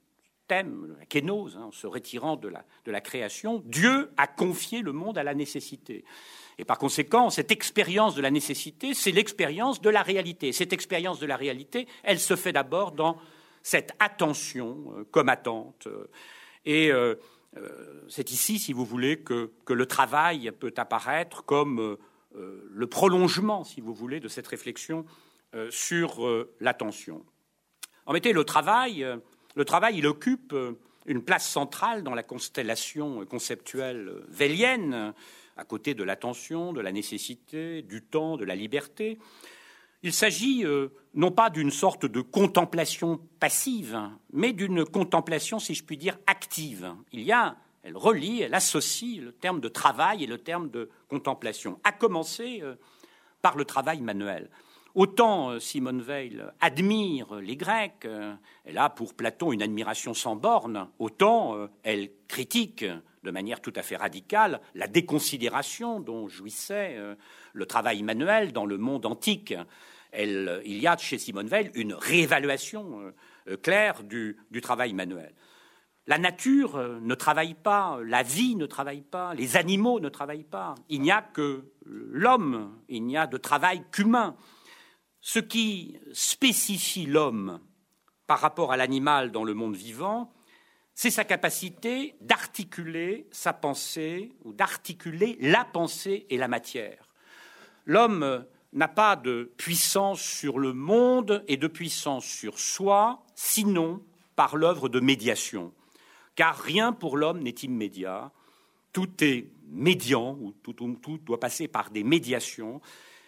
thème, la kénose, hein, en se retirant de la création, Dieu a confié le monde à la nécessité. Et par conséquent, cette expérience de la nécessité, c'est l'expérience de la réalité. Cette expérience de la réalité, elle se fait d'abord dans cette attention euh, comme attente. Et euh, c'est ici, si vous voulez, que, que, le travail peut apparaître comme le prolongement, si vous voulez, de cette réflexion euh, sur euh, l'attention. En réalité, le travail, euh, le travail, il occupe une place centrale dans la constellation conceptuelle vélienne, à côté de l'attention, de la nécessité, du temps, de la liberté. Il s'agit non pas d'une sorte de contemplation passive, mais d'une contemplation, si je puis dire, active. Il y a, elle relie, elle associe le terme de travail et le terme de contemplation, à commencer par le travail manuel. Autant euh, Simone Veil admire les Grecs, euh, elle a pour Platon une admiration sans borne, autant euh, elle critique de manière tout à fait radicale la déconsidération dont jouissait le travail manuel dans le monde antique. il y a chez Simone Veil une réévaluation claire du, du travail manuel. La nature ne travaille pas, la vie ne travaille pas, les animaux ne travaillent pas. Il n'y a que l'homme, il n'y a de travail qu'humain. Ce qui spécifie l'homme par rapport à l'animal dans le monde vivant, c'est sa capacité d'articuler sa pensée ou d'articuler la pensée et la matière. L'homme n'a pas de puissance sur le monde et de puissance sur soi, sinon par l'œuvre de médiation. Car rien pour l'homme n'est immédiat, tout est médian, ou tout, tout, doit passer par des médiations,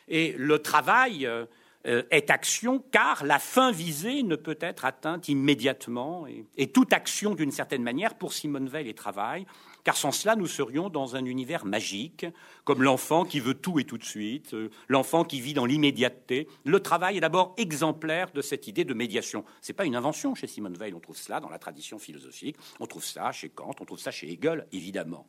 et le travail euh, est action, car la fin visée ne peut être atteinte immédiatement, et, toute action, d'une certaine manière, pour Simone Veil est travail, car sans cela, nous serions dans un univers magique, comme l'enfant qui veut tout et tout de suite, euh, l'enfant qui vit dans l'immédiateté. Le travail est d'abord exemplaire de cette idée de médiation. Ce n'est pas une invention chez Simone Veil, on trouve cela dans la tradition philosophique, on trouve ça chez Kant, on trouve ça chez Hegel, évidemment.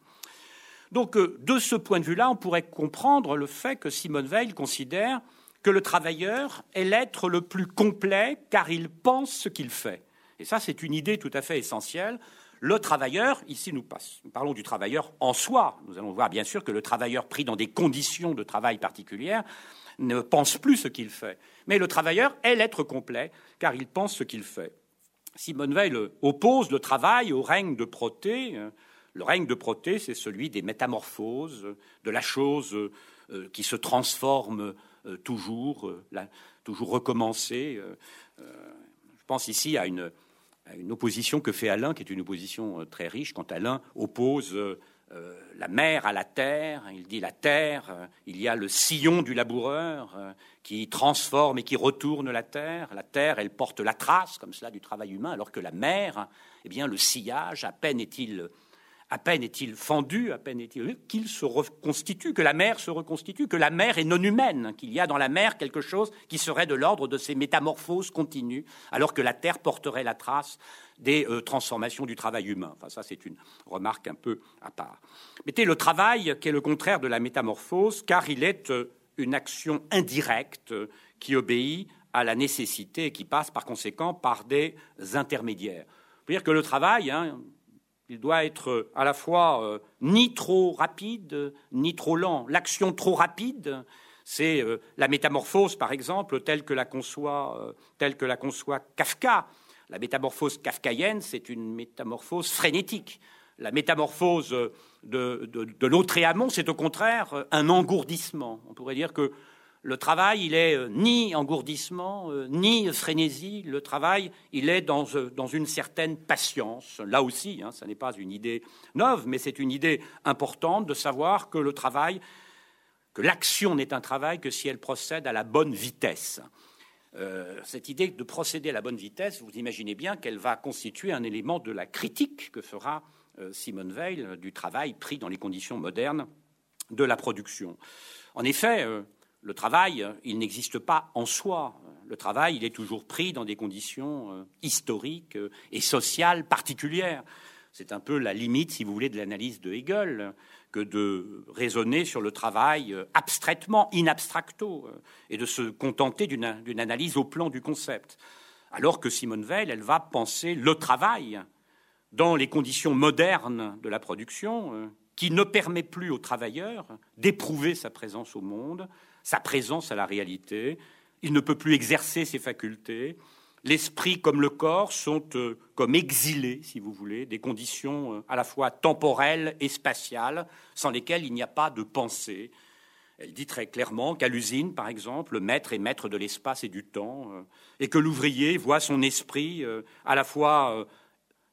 Donc, euh, de ce point de vue-là, on pourrait comprendre le fait que Simone Veil considère que le travailleur est l'être le plus complet car il pense ce qu'il fait. Et ça, c'est une idée tout à fait essentielle. Le travailleur, ici nous, parlons du travailleur en soi. Nous allons voir bien sûr que le travailleur pris dans des conditions de travail particulières ne pense plus ce qu'il fait. Mais le travailleur est l'être complet car il pense ce qu'il fait. Simone Veil oppose le travail au règne de Protée. Le règne de Protée, c'est celui des métamorphoses, de la chose euh, qui se transforme euh, toujours, euh, toujours recommencer. Euh, je pense ici à une, une, opposition que fait Alain, qui est une opposition très riche, quand Alain oppose la mer à la terre. Il dit la terre, il y a le sillon du laboureur qui transforme et qui retourne la terre. La terre, elle porte la trace, comme cela, du travail humain, alors que la mer, eh bien, le sillage, à peine est-il à peine est-il fendu, à peine est-il qu'il se reconstitue, que la mer se reconstitue, que la mer est non humaine, qu'il y a dans la mer quelque chose qui serait de l'ordre de ces métamorphoses continues, alors que la terre porterait la trace des euh, transformations du travail humain. Enfin, ça, c'est une remarque un peu à part. Mettez le travail, qui est le contraire de la métamorphose, car il est euh, une action indirecte euh, qui obéit à la nécessité et qui passe par conséquent par des intermédiaires. Vous dire que le travail, hein, il doit être à la fois euh, ni trop rapide, ni trop lent. L'action trop rapide, c'est euh, la métamorphose, par exemple, telle que la conçoit, euh, telle que la conçoit Kafka. La métamorphose kafkaïenne, c'est une métamorphose frénétique. La métamorphose de l'autre et amont, c'est au contraire un engourdissement. On pourrait dire que le travail, il est euh, ni engourdissement, euh, ni frénésie. Le travail, il est dans, euh, une certaine patience. Là aussi, hein, ce n'est pas une idée neuve, mais c'est une idée importante de savoir que le travail, que l'action n'est un travail que si elle procède à la bonne vitesse. cette idée de procéder à la bonne vitesse, vous imaginez bien qu'elle va constituer un élément de la critique que fera Simone Veil du travail pris dans les conditions modernes de la production. En effet, le travail, il n'existe pas en soi. Le travail, il est toujours pris dans des conditions euh, historiques euh, et sociales particulières. C'est un peu la limite, si vous voulez, de l'analyse de Hegel, que de raisonner sur le travail euh, abstraitement, in abstracto, et de se contenter d'une analyse au plan du concept. Alors que Simone Veil, elle va penser le travail dans les conditions modernes de la production, qui ne permet plus aux travailleurs d'éprouver sa présence au monde, sa présence à la réalité. Il ne peut plus exercer ses facultés. L'esprit comme le corps sont euh, comme exilés, si vous voulez, des conditions euh, à la fois temporelles et spatiales, sans lesquelles il n'y a pas de pensée. Elle dit très clairement qu'à l'usine, par exemple, le maître est maître de l'espace et du temps, euh, et que l'ouvrier voit son esprit à la fois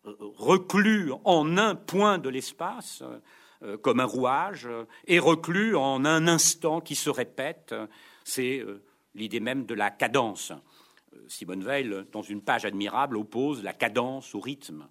reclus en un point de l'espace, euh, comme un rouage, euh, et reclus en un instant qui se répète. C'est euh, l'idée même de la cadence. Simone Veil, dans une page admirable, oppose la cadence au rythme.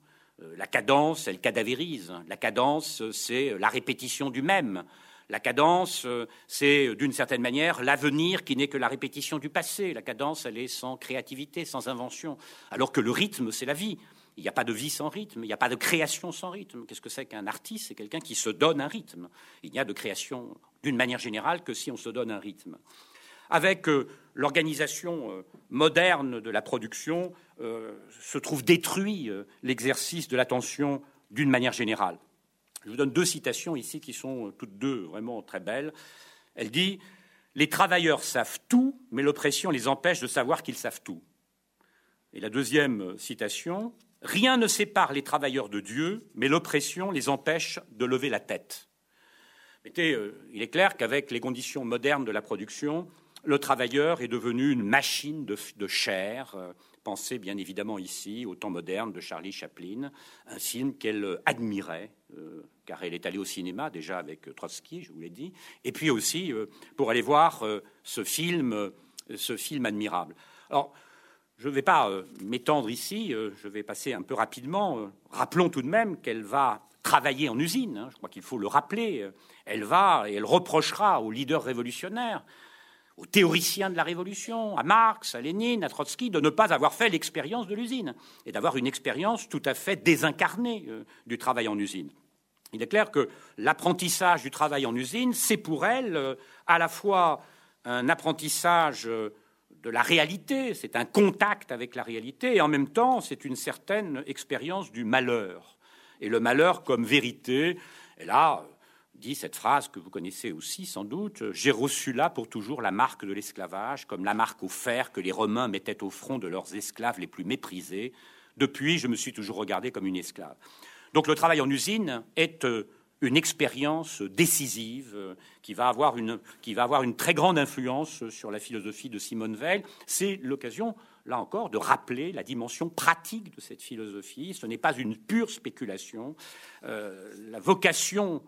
La cadence, elle cadavérise. La cadence, c'est la répétition du même. La cadence, c'est d'une certaine manière l'avenir qui n'est que la répétition du passé. La cadence, elle est sans créativité, sans invention. Alors que le rythme, c'est la vie. Il n'y a pas de vie sans rythme, il n'y a pas de création sans rythme. Qu'est-ce que c'est qu'un artiste? C'est quelqu'un qui se donne un rythme. Il n'y a de création d'une manière générale que si on se donne un rythme. Avec euh, l'organisation euh, moderne de la production, euh, se trouve détruit l'exercice de l'attention d'une manière générale. Je vous donne deux citations ici qui sont toutes deux vraiment très belles. Elle dit Les travailleurs savent tout, mais l'oppression les empêche de savoir qu'ils savent tout. Et la deuxième citation Rien ne sépare les travailleurs de Dieu, mais l'oppression les empêche de lever la tête. Euh, il est clair qu'avec les conditions modernes de la production, le travailleur est devenu une machine de, chair. Euh, pensez bien évidemment ici au temps moderne de Charlie Chaplin, un film qu'elle admirait, euh, car elle est allée au cinéma déjà avec Trotsky, je vous l'ai dit, et puis aussi pour aller voir ce film, ce film admirable. Alors, je ne vais pas euh, m'étendre ici, euh, je vais passer un peu rapidement. Euh, rappelons tout de même qu'elle va travailler en usine, hein, je crois qu'il faut le rappeler. Elle va et elle reprochera aux leaders révolutionnaires, aux théoriciens de la Révolution, à Marx, à Lénine, à Trotsky, de ne pas avoir fait l'expérience de l'usine et d'avoir une expérience tout à fait désincarnée du travail en usine. Il est clair que l'apprentissage du travail en usine, c'est pour elle à la fois un apprentissage de la réalité, c'est un contact avec la réalité, et en même temps, c'est une certaine expérience du malheur. Et le malheur comme vérité, et là, dit cette phrase que vous connaissez aussi sans doute, j'ai reçu là pour toujours la marque de l'esclavage, comme la marque au fer que les Romains mettaient au front de leurs esclaves les plus méprisés. Depuis, je me suis toujours regardé comme une esclave. Donc le travail en usine est euh, une expérience décisive euh, qui va, avoir une, qui va avoir une très grande influence sur la philosophie de Simone Veil. C'est l'occasion, là encore, de rappeler la dimension pratique de cette philosophie. Ce n'est pas une pure spéculation. Euh, la vocation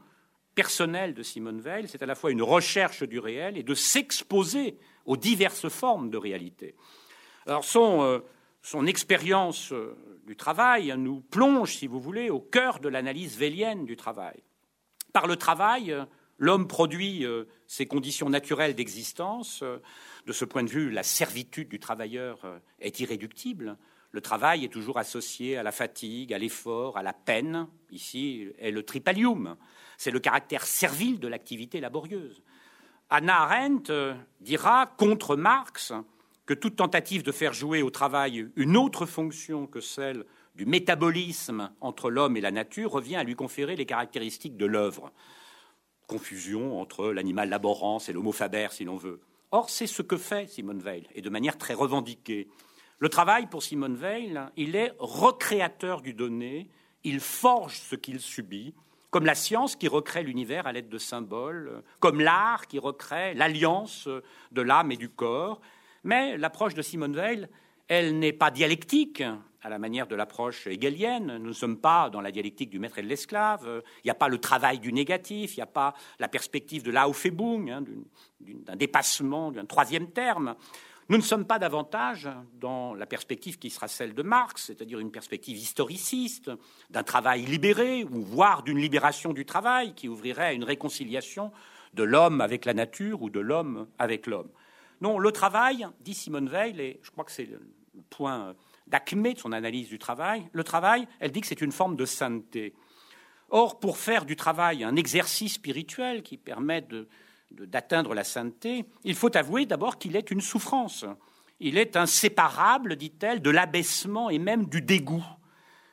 personnelle de Simone Veil, c'est à la fois une recherche du réel et de s'exposer aux diverses formes de réalité. Alors son, euh, son expérience du travail nous plonge, si vous voulez, au cœur de l'analyse vélienne du travail. Par le travail, l'homme produit euh, ses conditions naturelles d'existence. De ce point de vue, la servitude du travailleur euh, est irréductible. Le travail est toujours associé à la fatigue, à l'effort, à la peine. Ici est le tripalium. C'est le caractère servile de l'activité laborieuse. Anna Arendt euh, dira contre Marx que toute tentative de faire jouer au travail une autre fonction que celle du métabolisme entre l'homme et la nature revient à lui conférer les caractéristiques de l'œuvre. Confusion entre l'animal laborance et l'homo faber, si l'on veut. Or, c'est ce que fait Simone Veil, et de manière très revendiquée. Le travail pour Simone Veil, il est recréateur du donné, il forge ce qu'il subit, comme la science qui recrée l'univers à l'aide de symboles, comme l'art qui recrée l'alliance de l'âme et du corps. Mais l'approche de Simone Weil, elle n'est pas dialectique, à la manière de l'approche hegelienne. Nous ne sommes pas dans la dialectique du maître et de l'esclave. Il n'y a pas le travail du négatif, il n'y a pas la perspective de l'Aufhebung, hein, d'un dépassement, d'un troisième terme. Nous ne sommes pas davantage dans la perspective qui sera celle de Marx, c'est-à-dire une perspective historiciste, d'un travail libéré, ou voire d'une libération du travail qui ouvrirait à une réconciliation de l'homme avec la nature ou de l'homme avec l'homme. Non, le travail, dit Simone Veil, et je crois que c'est le point d'acmé de son analyse du travail, le travail, elle dit que c'est une forme de sainteté. Or, pour faire du travail un exercice spirituel qui permet d'atteindre la sainteté, il faut avouer d'abord qu'il est une souffrance. Il est inséparable, dit-elle, de l'abaissement et même du dégoût,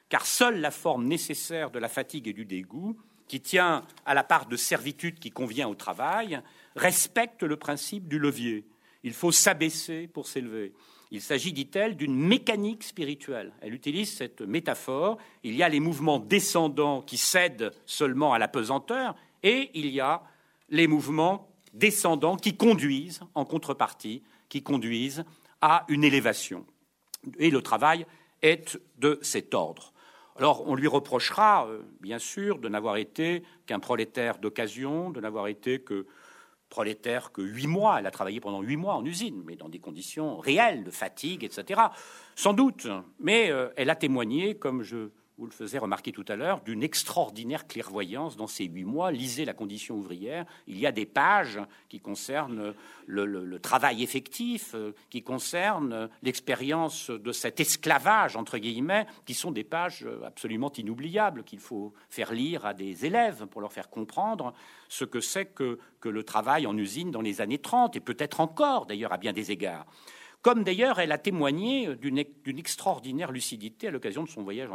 car seule la forme nécessaire de la fatigue et du dégoût, qui tient à la part de servitude qui convient au travail, respecte le principe du levier. Il faut s'abaisser pour s'élever. Il s'agit, dit-elle, d'une mécanique spirituelle. Elle utilise cette métaphore. Il y a les mouvements descendants qui cèdent seulement à la pesanteur, et il y a les mouvements descendants qui conduisent, en contrepartie, qui conduisent à une élévation. Et le travail est de cet ordre. Alors, on lui reprochera, euh, bien sûr, de n'avoir été qu'un prolétaire d'occasion, de n'avoir été que prolétaire que huit mois. Elle a travaillé pendant huit mois en usine, mais dans des conditions réelles de fatigue, etc. Sans doute, mais euh, elle a témoigné, comme je vous le faisiez remarquer tout à l'heure, d'une extraordinaire clairvoyance dans ces huit mois. Lisez la condition ouvrière. Il y a des pages qui concernent le, travail effectif, euh, qui concernent l'expérience de cet esclavage, entre guillemets, qui sont des pages absolument inoubliables qu'il faut faire lire à des élèves pour leur faire comprendre ce que c'est que, que le travail en usine dans les années 30, et peut-être encore d'ailleurs à bien des égards comme d'ailleurs elle a témoigné d'une extraordinaire lucidité à l'occasion de son voyage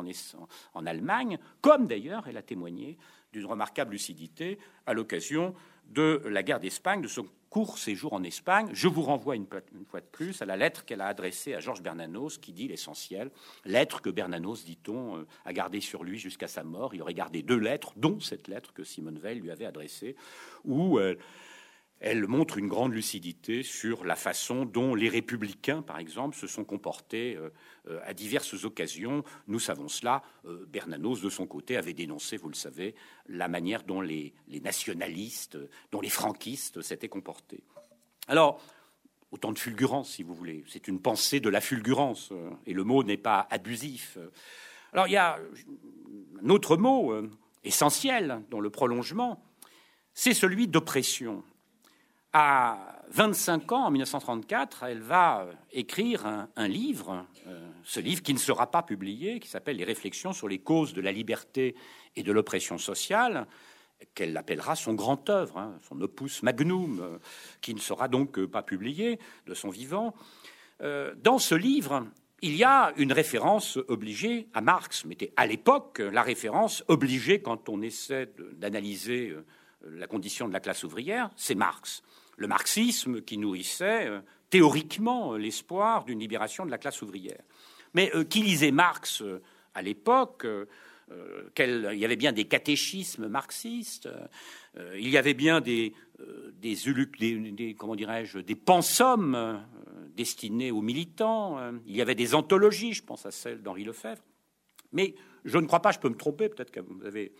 en, Allemagne, comme d'ailleurs elle a témoigné d'une remarquable lucidité à l'occasion de la guerre d'Espagne, de son court séjour en Espagne. Je vous renvoie une, fois de plus à la lettre qu'elle a adressée à Georges Bernanos, qui dit l'essentiel. Lettre que Bernanos, dit-on, euh, a gardée sur lui jusqu'à sa mort. Il aurait gardé deux lettres, dont cette lettre que Simone Veil lui avait adressée, où euh, elle montre une grande lucidité sur la façon dont les républicains, par exemple, se sont comportés euh, euh, à diverses occasions. Nous savons cela. Euh, Bernanos, de son côté, avait dénoncé, vous le savez, la manière dont les, nationalistes, dont les franquistes s'étaient comportés. Alors, autant de fulgurance, si vous voulez. C'est une pensée de la fulgurance, et le mot n'est pas abusif. Alors, il y a un autre mot essentiel dans le prolongement, c'est celui d'oppression à 25 ans, en 1934, elle va euh, écrire un, livre, euh, ce livre qui ne sera pas publié, qui s'appelle Les réflexions sur les causes de la liberté et de l'oppression sociale, qu'elle appellera son grand œuvre, hein, son opus magnum, euh, qui ne sera donc pas publié de son vivant. dans ce livre, il y a une référence obligée à Marx, mais à l'époque, la référence obligée quand on essaie d'analyser la condition de la classe ouvrière, c'est Marx le marxisme qui nourrissait euh, théoriquement l'espoir d'une libération de la classe ouvrière. Mais euh, qui lisait Marx euh, à l'époque il y avait bien des catéchismes marxistes, il y avait bien des, des, comment dirais-je, des pensums destinés aux militants, il y avait des anthologies, je pense à celle d'Henri Lefebvre. Mais je ne crois pas, je peux me tromper, peut-être que vous avez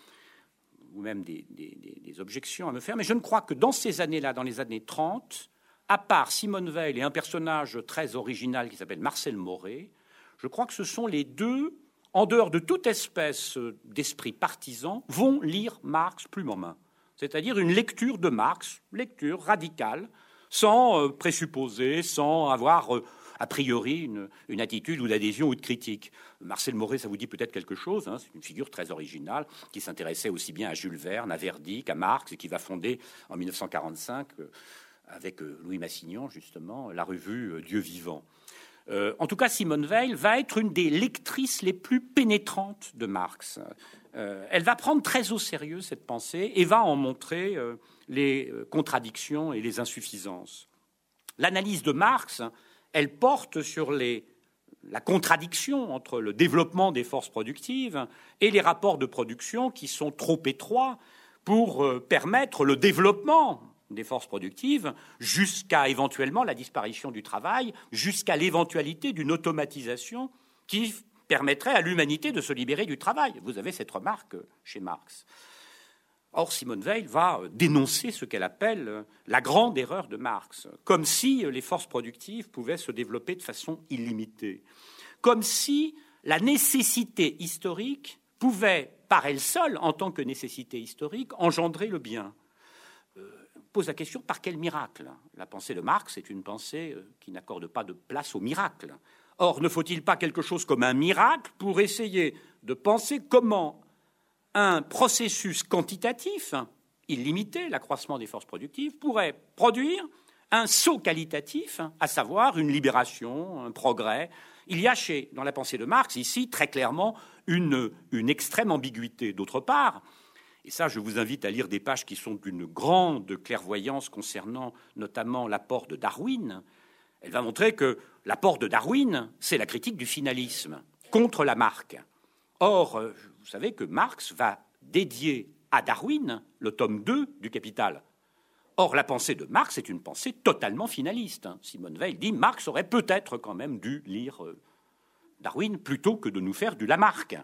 ou même des, objections à me faire, mais je ne crois que dans ces années-là, dans les années 30, à part Simone Veil et un personnage très original qui s'appelle Marcel Moret, je crois que ce sont les deux, en dehors de toute espèce d'esprit partisan, vont lire Marx plume en main. C'est-à-dire une lecture de Marx, lecture radicale, sans euh, présupposer, sans avoir euh, a priori une, attitude ou d'adhésion ou de critique. Marcel Moret, ça vous dit peut-être quelque chose, hein, c'est une figure très originale qui s'intéressait aussi bien à Jules Verne, à Verdi qu'à Marx et qui va fonder en 1945 euh, avec euh, Louis Massignon justement la revue euh, Dieu vivant. en tout cas, Simone Veil va être une des lectrices les plus pénétrantes de Marx. elle va prendre très au sérieux cette pensée et va en montrer les contradictions et les insuffisances. L'analyse de Marx elle porte sur la contradiction entre le développement des forces productives et les rapports de production qui sont trop étroits pour euh, permettre le développement des forces productives jusqu'à éventuellement la disparition du travail, jusqu'à l'éventualité d'une automatisation qui permettrait à l'humanité de se libérer du travail. Vous avez cette remarque chez Marx. Or, Simone Veil va dénoncer ce qu'elle appelle la grande erreur de Marx, comme si les forces productives pouvaient se développer de façon illimitée, comme si la nécessité historique pouvait, par elle seule, en tant que nécessité historique, engendrer le bien. Euh, pose la question par quel miracle? La pensée de Marx est une pensée euh, qui n'accorde pas de place au miracle. Or, ne faut-il pas quelque chose comme un miracle pour essayer de penser comment un processus quantitatif illimité, l'accroissement des forces productives, pourrait produire un saut qualitatif, à savoir une libération, un progrès. Il y a chez, dans la pensée de Marx, ici, très clairement, une, extrême ambiguïté. D'autre part, et ça, je vous invite à lire des pages qui sont d'une grande clairvoyance concernant notamment l'apport de Darwin. Elle va montrer que l'apport de Darwin, c'est la critique du finalisme contre la marque. Or, vous savez que Marx va dédier à Darwin le tome 2 du Capital. Or, la pensée de Marx est une pensée totalement finaliste. Simone Veil dit Marx aurait peut-être quand même dû lire euh, Darwin plutôt que de nous faire du Lamarck.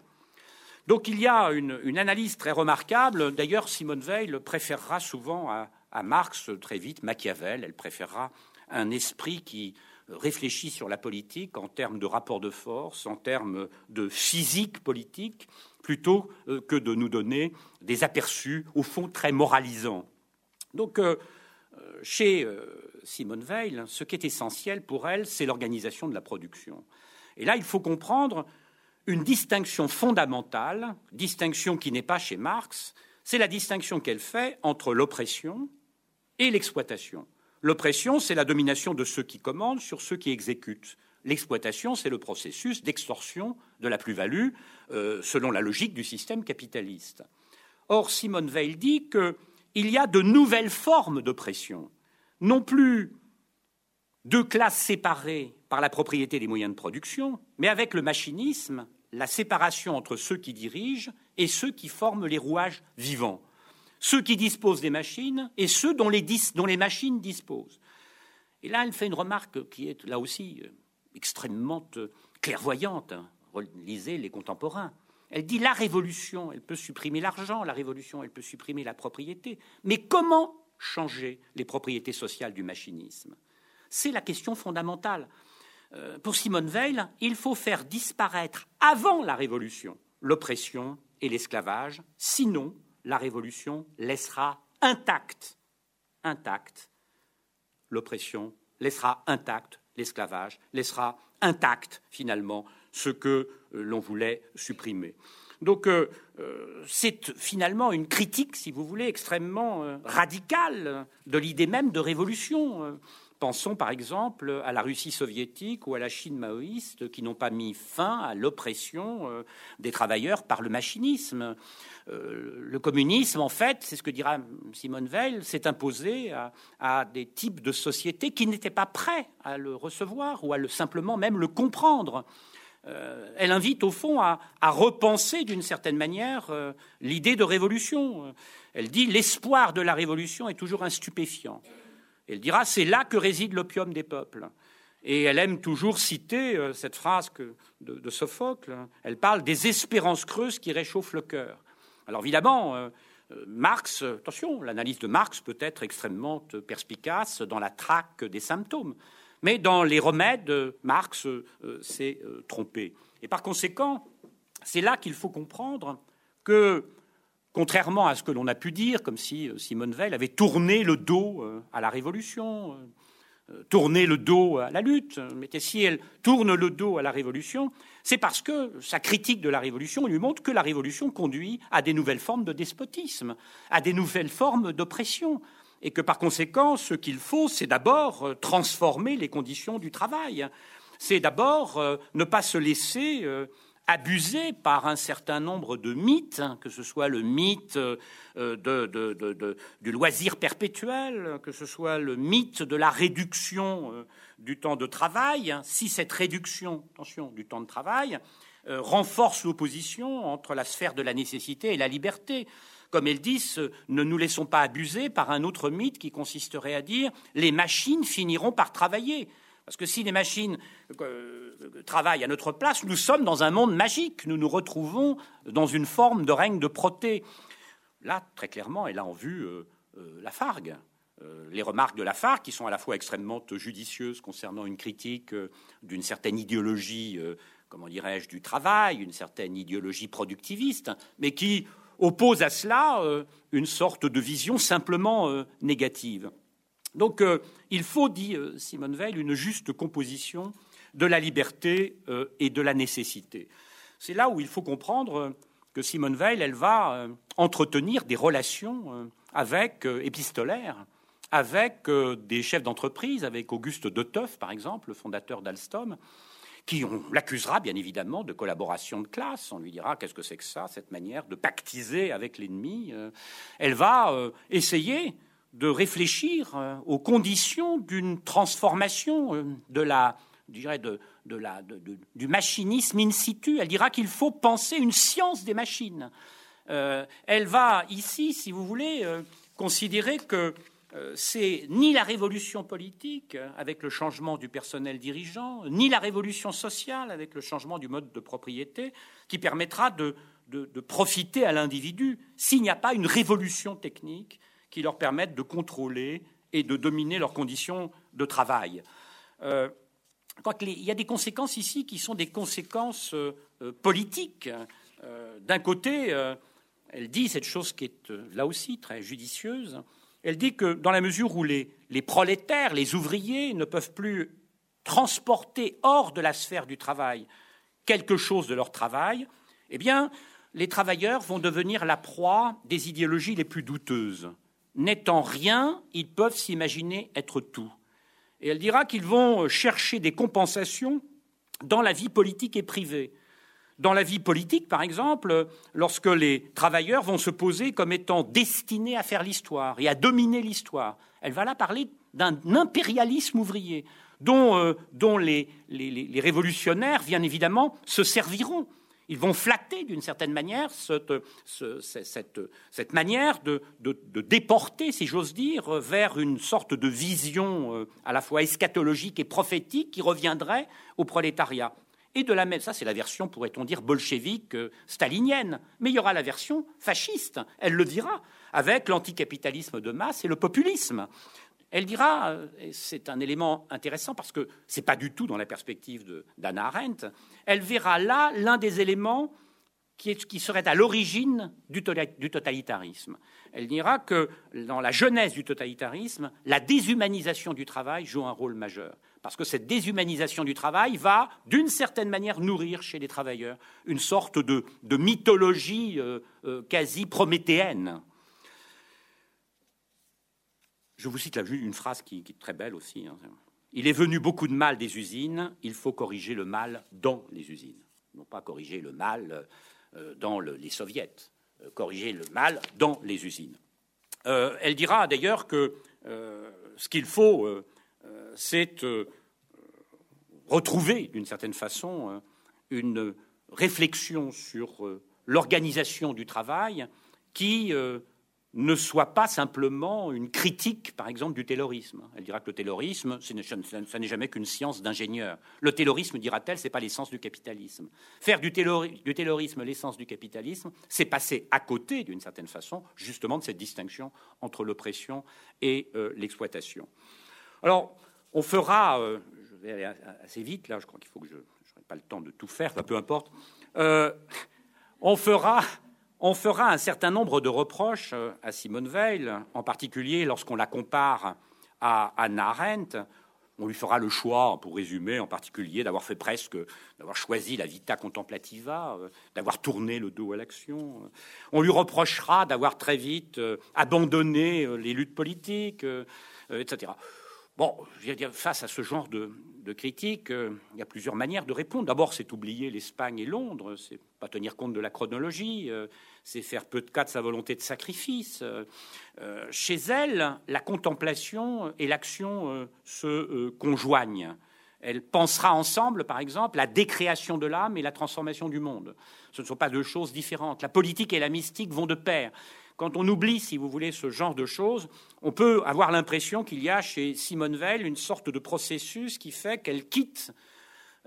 Donc il y a une, analyse très remarquable. D'ailleurs, Simone Veil préférera souvent à, Marx très vite Machiavel. Elle préférera un esprit qui réfléchit sur la politique en termes de rapport de force, en termes de physique politique, plutôt euh, que de nous donner des aperçus, au fond, très moralisants. Donc, euh, euh, chez Simone Veil, ce qui est essentiel pour elle, c'est l'organisation de la production. Et là, il faut comprendre une distinction fondamentale, distinction qui n'est pas chez Marx, c'est la distinction qu'elle fait entre l'oppression et l'exploitation. L'oppression, c'est la domination de ceux qui commandent sur ceux qui exécutent. L'exploitation, c'est le processus d'extorsion de la plus-value euh, selon la logique du système capitaliste. Or, Simone Veil dit qu'il y a de nouvelles formes d'oppression, non plus deux classes séparées par la propriété des moyens de production, mais avec le machinisme, la séparation entre ceux qui dirigent et ceux qui forment les rouages vivants, ceux qui disposent des machines et ceux dont les, dont les machines disposent. Et là, elle fait une remarque qui est là aussi euh, extrêmement euh, clairvoyante. Hein. Lisez les contemporains. Elle dit la révolution, elle peut supprimer l'argent, la révolution, elle peut supprimer la propriété. Mais comment changer les propriétés sociales du machinisme? C'est la question fondamentale. Euh, pour Simone Veil, il faut faire disparaître avant la révolution l'oppression et l'esclavage, sinon la révolution laissera intacte, intacte l'oppression, laissera intacte l'esclavage, laissera intact finalement ce que euh, l'on voulait supprimer. Donc euh, euh, c'est finalement une critique, si vous voulez, extrêmement radicale de l'idée même de révolution. Pensons par exemple à la Russie soviétique ou à la Chine maoïste qui n'ont pas mis fin à l'oppression des travailleurs par le machinisme. Euh, le communisme, en fait, c'est ce que dira Simone Veil, s'est imposé à, des types de sociétés qui n'étaient pas prêts à le recevoir ou à le, simplement même le comprendre. Euh, elle invite au fond à, repenser d'une certaine manière euh, l'idée de révolution. Elle dit l'espoir de la révolution est toujours un stupéfiant. Elle dira c'est là que réside l'opium des peuples. Et elle aime toujours citer cette phrase de, Sophocle. Elle parle des espérances creuses qui réchauffent le cœur. Alors évidemment, euh, euh, Marx, attention, l'analyse de Marx peut être extrêmement perspicace dans la traque des symptômes, mais dans les remèdes, Marx euh, s'est trompé. Et par conséquent, c'est là qu'il faut comprendre que, contrairement à ce que l'on a pu dire, comme si Simone Veil avait tourné le dos à la Révolution, tourné le dos à la lutte, mais si elle tourne le dos à la Révolution, c'est parce que sa critique de la Révolution lui montre que la Révolution conduit à des nouvelles formes de despotisme, à des nouvelles formes d'oppression, et que par conséquent, ce qu'il faut, c'est d'abord euh, transformer les conditions du travail. C'est d'abord euh, ne pas se laisser euh, abusé par un certain nombre de mythes, hein, que ce soit le mythe de, du loisir perpétuel, que ce soit le mythe de la réduction du temps de travail. Si cette réduction, attention, du temps de travail renforce l'opposition entre la sphère de la nécessité et la liberté, comme elles disent, ne nous laissons pas abuser par un autre mythe qui consisterait à dire les machines finiront par travailler. Parce que si les machines euh, travaillent à notre place, nous sommes dans un monde magique. Nous nous retrouvons dans une forme de règne de proté. Là, très clairement, elle a en vue euh, euh, la Fargue. les remarques de la Fargue, qui sont à la fois extrêmement judicieuses concernant une critique d'une certaine idéologie, comment dirais-je, du travail, une certaine idéologie productiviste, mais qui oppose à cela une sorte de vision simplement négative. Donc euh, il faut, dit euh, Simone Veil, une juste composition de la liberté euh, et de la nécessité. C'est là où il faut comprendre que Simone Veil, elle va entretenir des relations avec épistolaires, avec des chefs d'entreprise, avec Auguste Teuf, par exemple, le fondateur d'Alstom, qui l'accusera bien évidemment de collaboration de classe. On lui dira qu'est-ce que c'est que ça, cette manière de pactiser avec l'ennemi. Elle va essayer de réfléchir euh, aux conditions d'une transformation euh, de la, du machinisme in situ. Elle dira qu'il faut penser une science des machines. Euh, elle va ici, si vous voulez, considérer que c'est ni la révolution politique avec le changement du personnel dirigeant, ni la révolution sociale avec le changement du mode de propriété qui permettra de profiter à l'individu s'il n'y a pas une révolution technique qui leur permettent de contrôler et de dominer leurs conditions de travail. Euh, il y a des conséquences ici qui sont des conséquences euh, euh, politiques. D'un côté, elle dit cette chose qui est là aussi très judicieuse. Elle dit que dans la mesure où les, les prolétaires, les ouvriers ne peuvent plus transporter hors de la sphère du travail quelque chose de leur travail, eh bien, les travailleurs vont devenir la proie des idéologies les plus douteuses n'étant rien, ils peuvent s'imaginer être tout. Et elle dira qu'ils vont chercher des compensations dans la vie politique et privée. Dans la vie politique, par exemple, lorsque les travailleurs vont se poser comme étant destinés à faire l'histoire et à dominer l'histoire, elle va là parler d'un impérialisme ouvrier dont, euh, les, les révolutionnaires, bien évidemment, se serviront ils vont flatter d'une certaine manière cette, manière de, déporter, si j'ose dire, vers une sorte de vision euh, à la fois eschatologique et prophétique qui reviendrait au prolétariat. Et de la même, ça c'est la version, pourrait-on dire, bolchevique, euh, stalinienne. Mais il y aura la version fasciste, elle le dira, avec l'anticapitalisme de masse et le populisme. Elle dira, euh, et c'est un élément intéressant parce que ce n'est pas du tout dans la perspective d'Anna Arendt, elle verra là l'un des éléments qui, serait à l'origine du, totalitarisme. Elle dira que dans la jeunesse du totalitarisme, la déshumanisation du travail joue un rôle majeur. Parce que cette déshumanisation du travail va, d'une certaine manière, nourrir chez les travailleurs une sorte de, mythologie euh, euh, quasi prométhéenne je vous cite là une phrase qui, est très belle aussi. Hein. Il est venu beaucoup de mal des usines, il faut corriger le mal dans les usines. Non pas corriger le mal euh, dans les soviets, euh, corriger le mal dans les usines. Euh, elle dira d'ailleurs que ce qu'il faut, c'est retrouver d'une certaine façon une réflexion sur l'organisation du travail qui ne soit pas simplement une critique, par exemple, du taylorisme. Elle dira que le taylorisme, ce n'est jamais qu'une science d'ingénieur. Le taylorisme, dira-t-elle, c'est pas l'essence du capitalisme. Faire du, taylorisme l'essence du capitalisme, c'est passer à côté, d'une certaine façon, justement de cette distinction entre l'oppression et euh, l'exploitation. Alors, on fera, euh, je vais aller assez vite, là, je crois qu'il faut que je n'aurai pas le temps de tout faire, peu importe. Euh, on fera on fera un certain nombre de reproches euh, à Simone Veil, en particulier lorsqu'on la compare à Anna Arendt. On lui fera le choix, pour résumer, en particulier, d'avoir fait presque, d'avoir choisi la vita contemplativa, euh, d'avoir tourné le dos à l'action. On lui reprochera d'avoir très vite euh, abandonné les luttes politiques, etc. Bon, je veux dire, face à ce genre de, critique, euh, il y a plusieurs manières de répondre. D'abord, c'est oublier l'Espagne et Londres, c'est pas tenir compte de la chronologie, euh, c'est faire peu de cas de sa volonté de sacrifice. Euh, chez elle, la contemplation et l'action se conjoignent. Elle pensera ensemble, par exemple, la décréation de l'âme et la transformation du monde. Ce ne sont pas deux choses différentes. La politique et la mystique vont de pair. Quand on oublie, si vous voulez, ce genre de choses, on peut avoir l'impression qu'il y a chez Simone Veil une sorte de processus qui fait qu'elle quitte,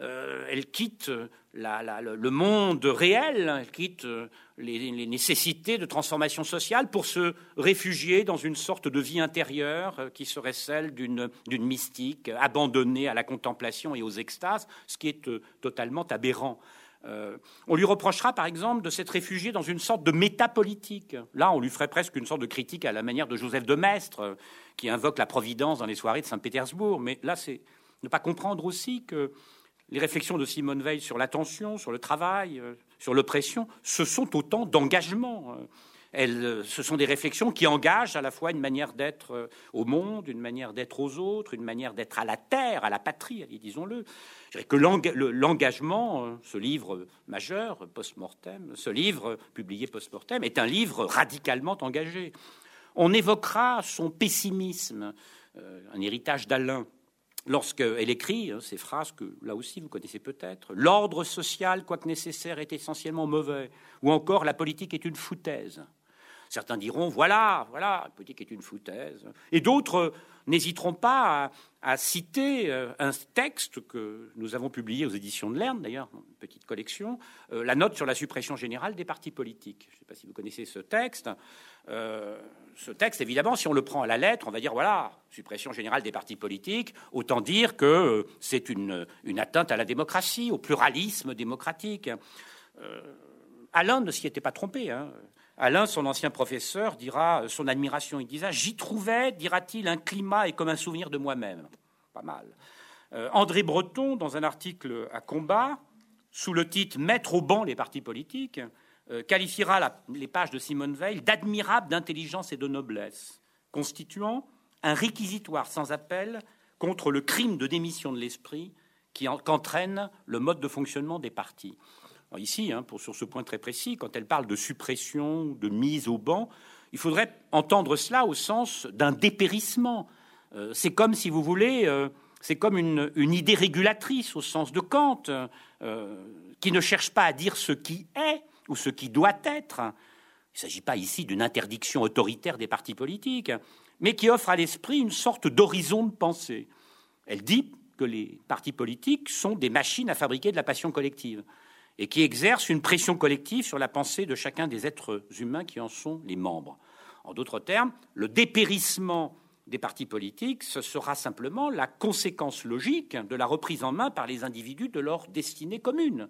euh, elle quitte le monde réel, elle quitte euh, les, nécessités de transformation sociale pour se réfugier dans une sorte de vie intérieure euh, qui serait celle d'une mystique abandonnée à la contemplation et aux extases, ce qui est totalement aberrant. Euh, on lui reprochera, par exemple, de s'être réfugié dans une sorte de métapolitique. Là, on lui ferait presque une sorte de critique à la manière de Joseph de Maistre, euh, qui invoque la providence dans les soirées de Saint-Pétersbourg. Mais là, c'est ne pas comprendre aussi que les réflexions de Simone Veil sur l'attention, sur le travail, euh, sur l'oppression, ce sont autant d'engagements. Elles, ce sont des réflexions qui engagent à la fois une manière d'être au monde, une manière d'être aux autres, une manière d'être à la terre, à la patrie, disons-le que l'engagement, euh, ce livre majeur, post-mortem, ce livre publié post-mortem, est un livre radicalement engagé. On évoquera son pessimisme, euh, un héritage d'Alain, lorsqu'elle écrit hein, ces phrases que là aussi vous connaissez peut-être L'ordre social, quoique nécessaire, est essentiellement mauvais, ou encore la politique est une foutaise. Certains diront voilà, voilà, la politique est une foutaise. Et d'autres n'hésiteront pas à, citer euh, un texte que nous avons publié aux éditions de Lerne, d'ailleurs, une petite collection, euh, la note sur la suppression générale des partis politiques. Je ne sais pas si vous connaissez ce texte. Euh, ce texte, évidemment, si on le prend à la lettre, on va dire voilà, suppression générale des partis politiques, autant dire que c'est une, atteinte à la démocratie, au pluralisme démocratique. Alain ne s'y était pas trompé. Hein. Alain, son ancien professeur, dira son admiration. Il disait J'y trouvais, dira-t-il, un climat et comme un souvenir de moi-même. Pas mal. Euh, André Breton, dans un article à combat, sous le titre Mettre au banc les partis politiques, euh, qualifiera les pages de Simone Veil d'admirable d'intelligence et de noblesse, constituant un réquisitoire sans appel contre le crime de démission de l'esprit qu'entraîne le mode de fonctionnement des partis ici, hein, sur ce point très précis, quand elle parle de suppression, de mise au banc, il faudrait entendre cela au sens d'un dépérissement. Euh, c'est comme, si vous voulez, euh, c'est comme une, idée régulatrice au sens de Kant, euh, qui ne cherche pas à dire ce qui est ou ce qui doit être. Il ne s'agit pas ici d'une interdiction autoritaire des partis politiques, mais qui offre à l'esprit une sorte d'horizon de pensée. Elle dit que les partis politiques sont des machines à fabriquer de la passion collective et qui exerce une pression collective sur la pensée de chacun des êtres humains qui en sont les membres. En d'autres termes, le dépérissement des partis politiques, ce sera simplement la conséquence logique de la reprise en main par les individus de leur destinée commune.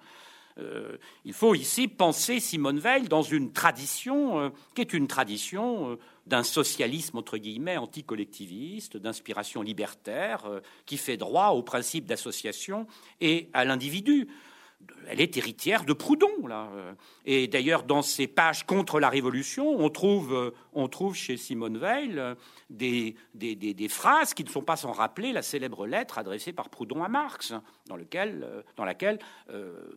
Euh, il faut ici penser Simone Veil dans une tradition euh, qui est une tradition euh, d'un socialisme entre guillemets anticollectiviste, d'inspiration libertaire, qui fait droit au principe d'association et à l'individu elle est héritière de Proudhon, là. Et d'ailleurs, dans ses pages contre la Révolution, on trouve, euh, on trouve chez Simone Veil euh, des, des, phrases qui ne sont pas sans rappeler la célèbre lettre adressée par Proudhon à Marx, dans, lequel, euh, dans laquelle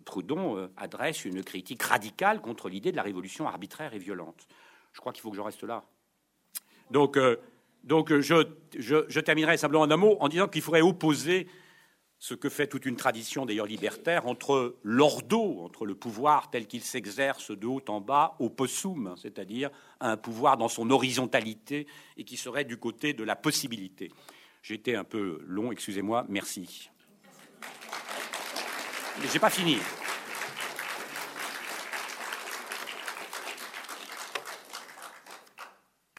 Proudhon adresse une critique radicale contre l'idée de la révolution arbitraire et violente. Je crois qu'il faut que je reste là. Donc, donc je, je, je terminerai simplement en un mot en disant qu'il faudrait opposer ce que fait toute une tradition d'ailleurs libertaire entre l'ordo, entre le pouvoir tel qu'il s'exerce de haut en bas, au possum, c'est-à-dire un pouvoir dans son horizontalité et qui serait du côté de la possibilité. Été un peu long, excusez-moi, merci. Mais j'ai pas fini.